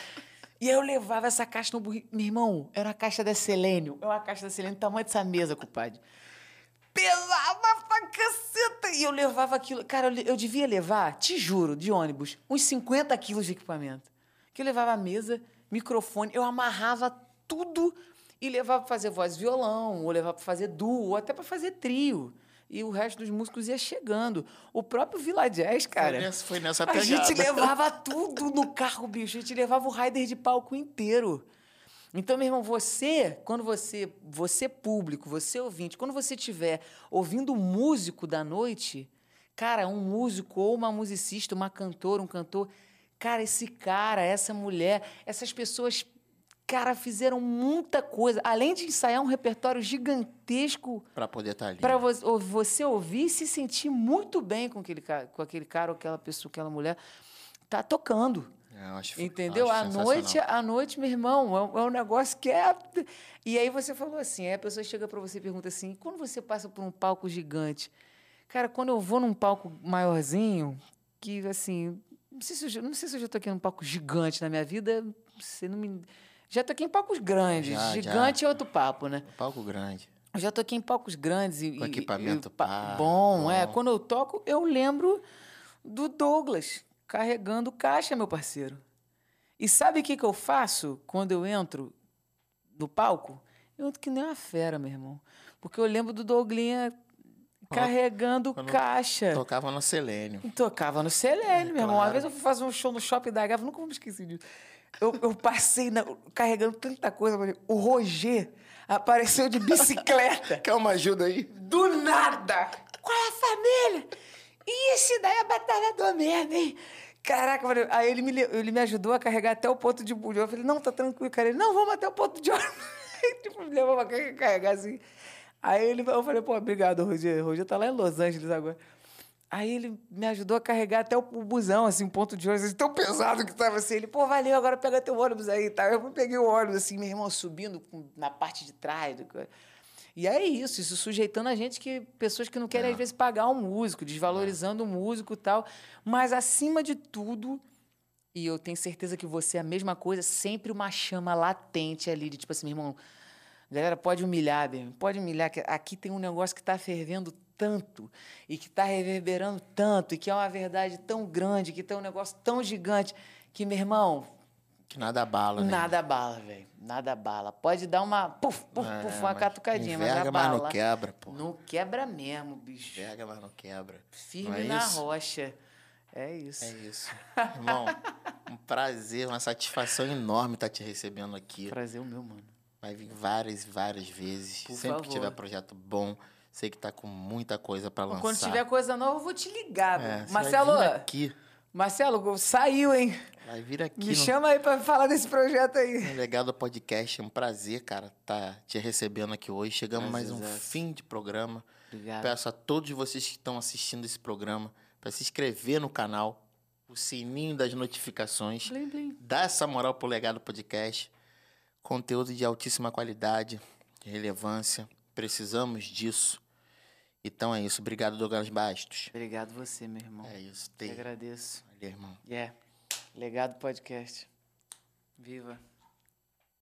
E aí eu levava essa caixa no burrinho. Meu irmão, era uma caixa da Selênio. É uma caixa da Selênio tamanho dessa mesa, compadre. Pesava pra caceta! E eu levava aquilo. Cara, eu, eu devia levar, te juro, de ônibus, uns 50 quilos de equipamento. Que eu levava mesa, microfone, eu amarrava tudo e levava pra fazer voz violão, ou levava pra fazer duo, ou até pra fazer trio. E o resto dos músicos ia chegando. O próprio Vila Jazz, cara. foi nessa, foi nessa A pegada. gente levava tudo no carro, bicho. A gente levava o rider de palco inteiro. Então, meu irmão, você, quando você, você público, você ouvinte, quando você estiver ouvindo músico da noite, cara, um músico ou uma musicista, uma cantora, um cantor, cara, esse cara, essa mulher, essas pessoas, cara, fizeram muita coisa. Além de ensaiar um repertório gigantesco Pra poder estar ali. para você ouvir e se sentir muito bem com aquele, com aquele cara ou aquela pessoa, aquela mulher, tá tocando. É, eu acho- Entendeu? À noite, à noite, meu irmão, é um, é um negócio que é. E aí você falou assim, aí a pessoa chega para você e pergunta assim: quando você passa por um palco gigante? Cara, quando eu vou num palco maiorzinho, que assim. Não sei se eu, já- não sei se eu já toquei num palco gigante na minha vida. Você não me. Já toquei em palcos grandes. Já, já. gigante é outro papo, né? Palco grande. Eu já toquei em palcos grandes e. Com e- equipamento e pa- pá, bom, é. bom. Quando eu toco, eu lembro do Douglas carregando caixa, meu parceiro. E sabe o que, que eu faço quando eu entro no palco? Eu entro que nem uma fera, meu irmão. Porque eu lembro do Douglinha carregando quando caixa. Tocava no Selênio. Tocava no Selene, meu irmão. Uma vez eu fui fazer um show no Shopping da Gávea, nunca vou me esquecer disso. Eu, eu passei na- carregando tanta coisa. O Roger apareceu de bicicleta. Quer uma ajuda aí? Do nada! Qual é a família? E esse daí é a batalha do merda, hein? Caraca, mano, aí ele me, le- ele me ajudou a carregar até o ponto de ônibus. Eu falei, não, tá tranquilo, cara. Ele, não, vamos até o ponto de ônibus. Tipo, me levou pra carregar assim. Aí ele, eu falei, pô, obrigado, Roger. Roger tá lá em Los Angeles agora. Aí ele me ajudou a carregar até o busão, assim, um ponto de ônibus, tão pesado que tava assim. Ele, pô, valeu, agora pega teu ônibus aí, tá? Eu peguei o ônibus, assim, meu irmão, subindo na parte de trás. do E é isso, isso sujeitando a gente que pessoas que não querem, às vezes, pagar um músico, desvalorizando o músico e tal. Mas, acima de tudo, e eu tenho certeza que você é a mesma coisa, sempre uma chama latente ali, de tipo assim, meu irmão, galera, pode humilhar, pode humilhar, que aqui tem um negócio que está fervendo tanto, e que está reverberando tanto, e que é uma verdade tão grande, que tem um negócio tão gigante, que, meu irmão, Que nada bala, né? nada bala, velho, nada bala. Pode dar uma, puf, puf, É, puf, uma mas catucadinha, mas enverga, mas bala não quebra, pô. não quebra mesmo, bicho. Enverga, mas não quebra. Firme Não é na isso? rocha. É isso. É isso. Irmão, um prazer, uma satisfação enorme estar te recebendo aqui. Prazer o meu, mano. Vai vir várias, várias vezes. Por Sempre que favor. tiver projeto bom, sei que tá com muita coisa pra lançar. Quando tiver coisa nova, eu vou te ligar, é, Marcelo, vai vir aqui. Marcelo, saiu, hein? Vai vir aqui Me no chama aí pra falar desse projeto aí. no Legado Podcast. É um prazer, cara, estar te recebendo aqui hoje. Chegamos mais um fim de programa. Obrigado. Peço a todos vocês que estão assistindo esse programa para se inscrever no canal, o sininho das notificações, Blim, blim. dar essa moral pro Legado Podcast. Conteúdo de altíssima qualidade, de relevância. Precisamos disso. Então é isso. Obrigado, Douglas Bastos. Obrigado você, meu irmão. É isso. Eu Tem. agradeço. Valeu, irmão. Yeah. Legado podcast. Viva.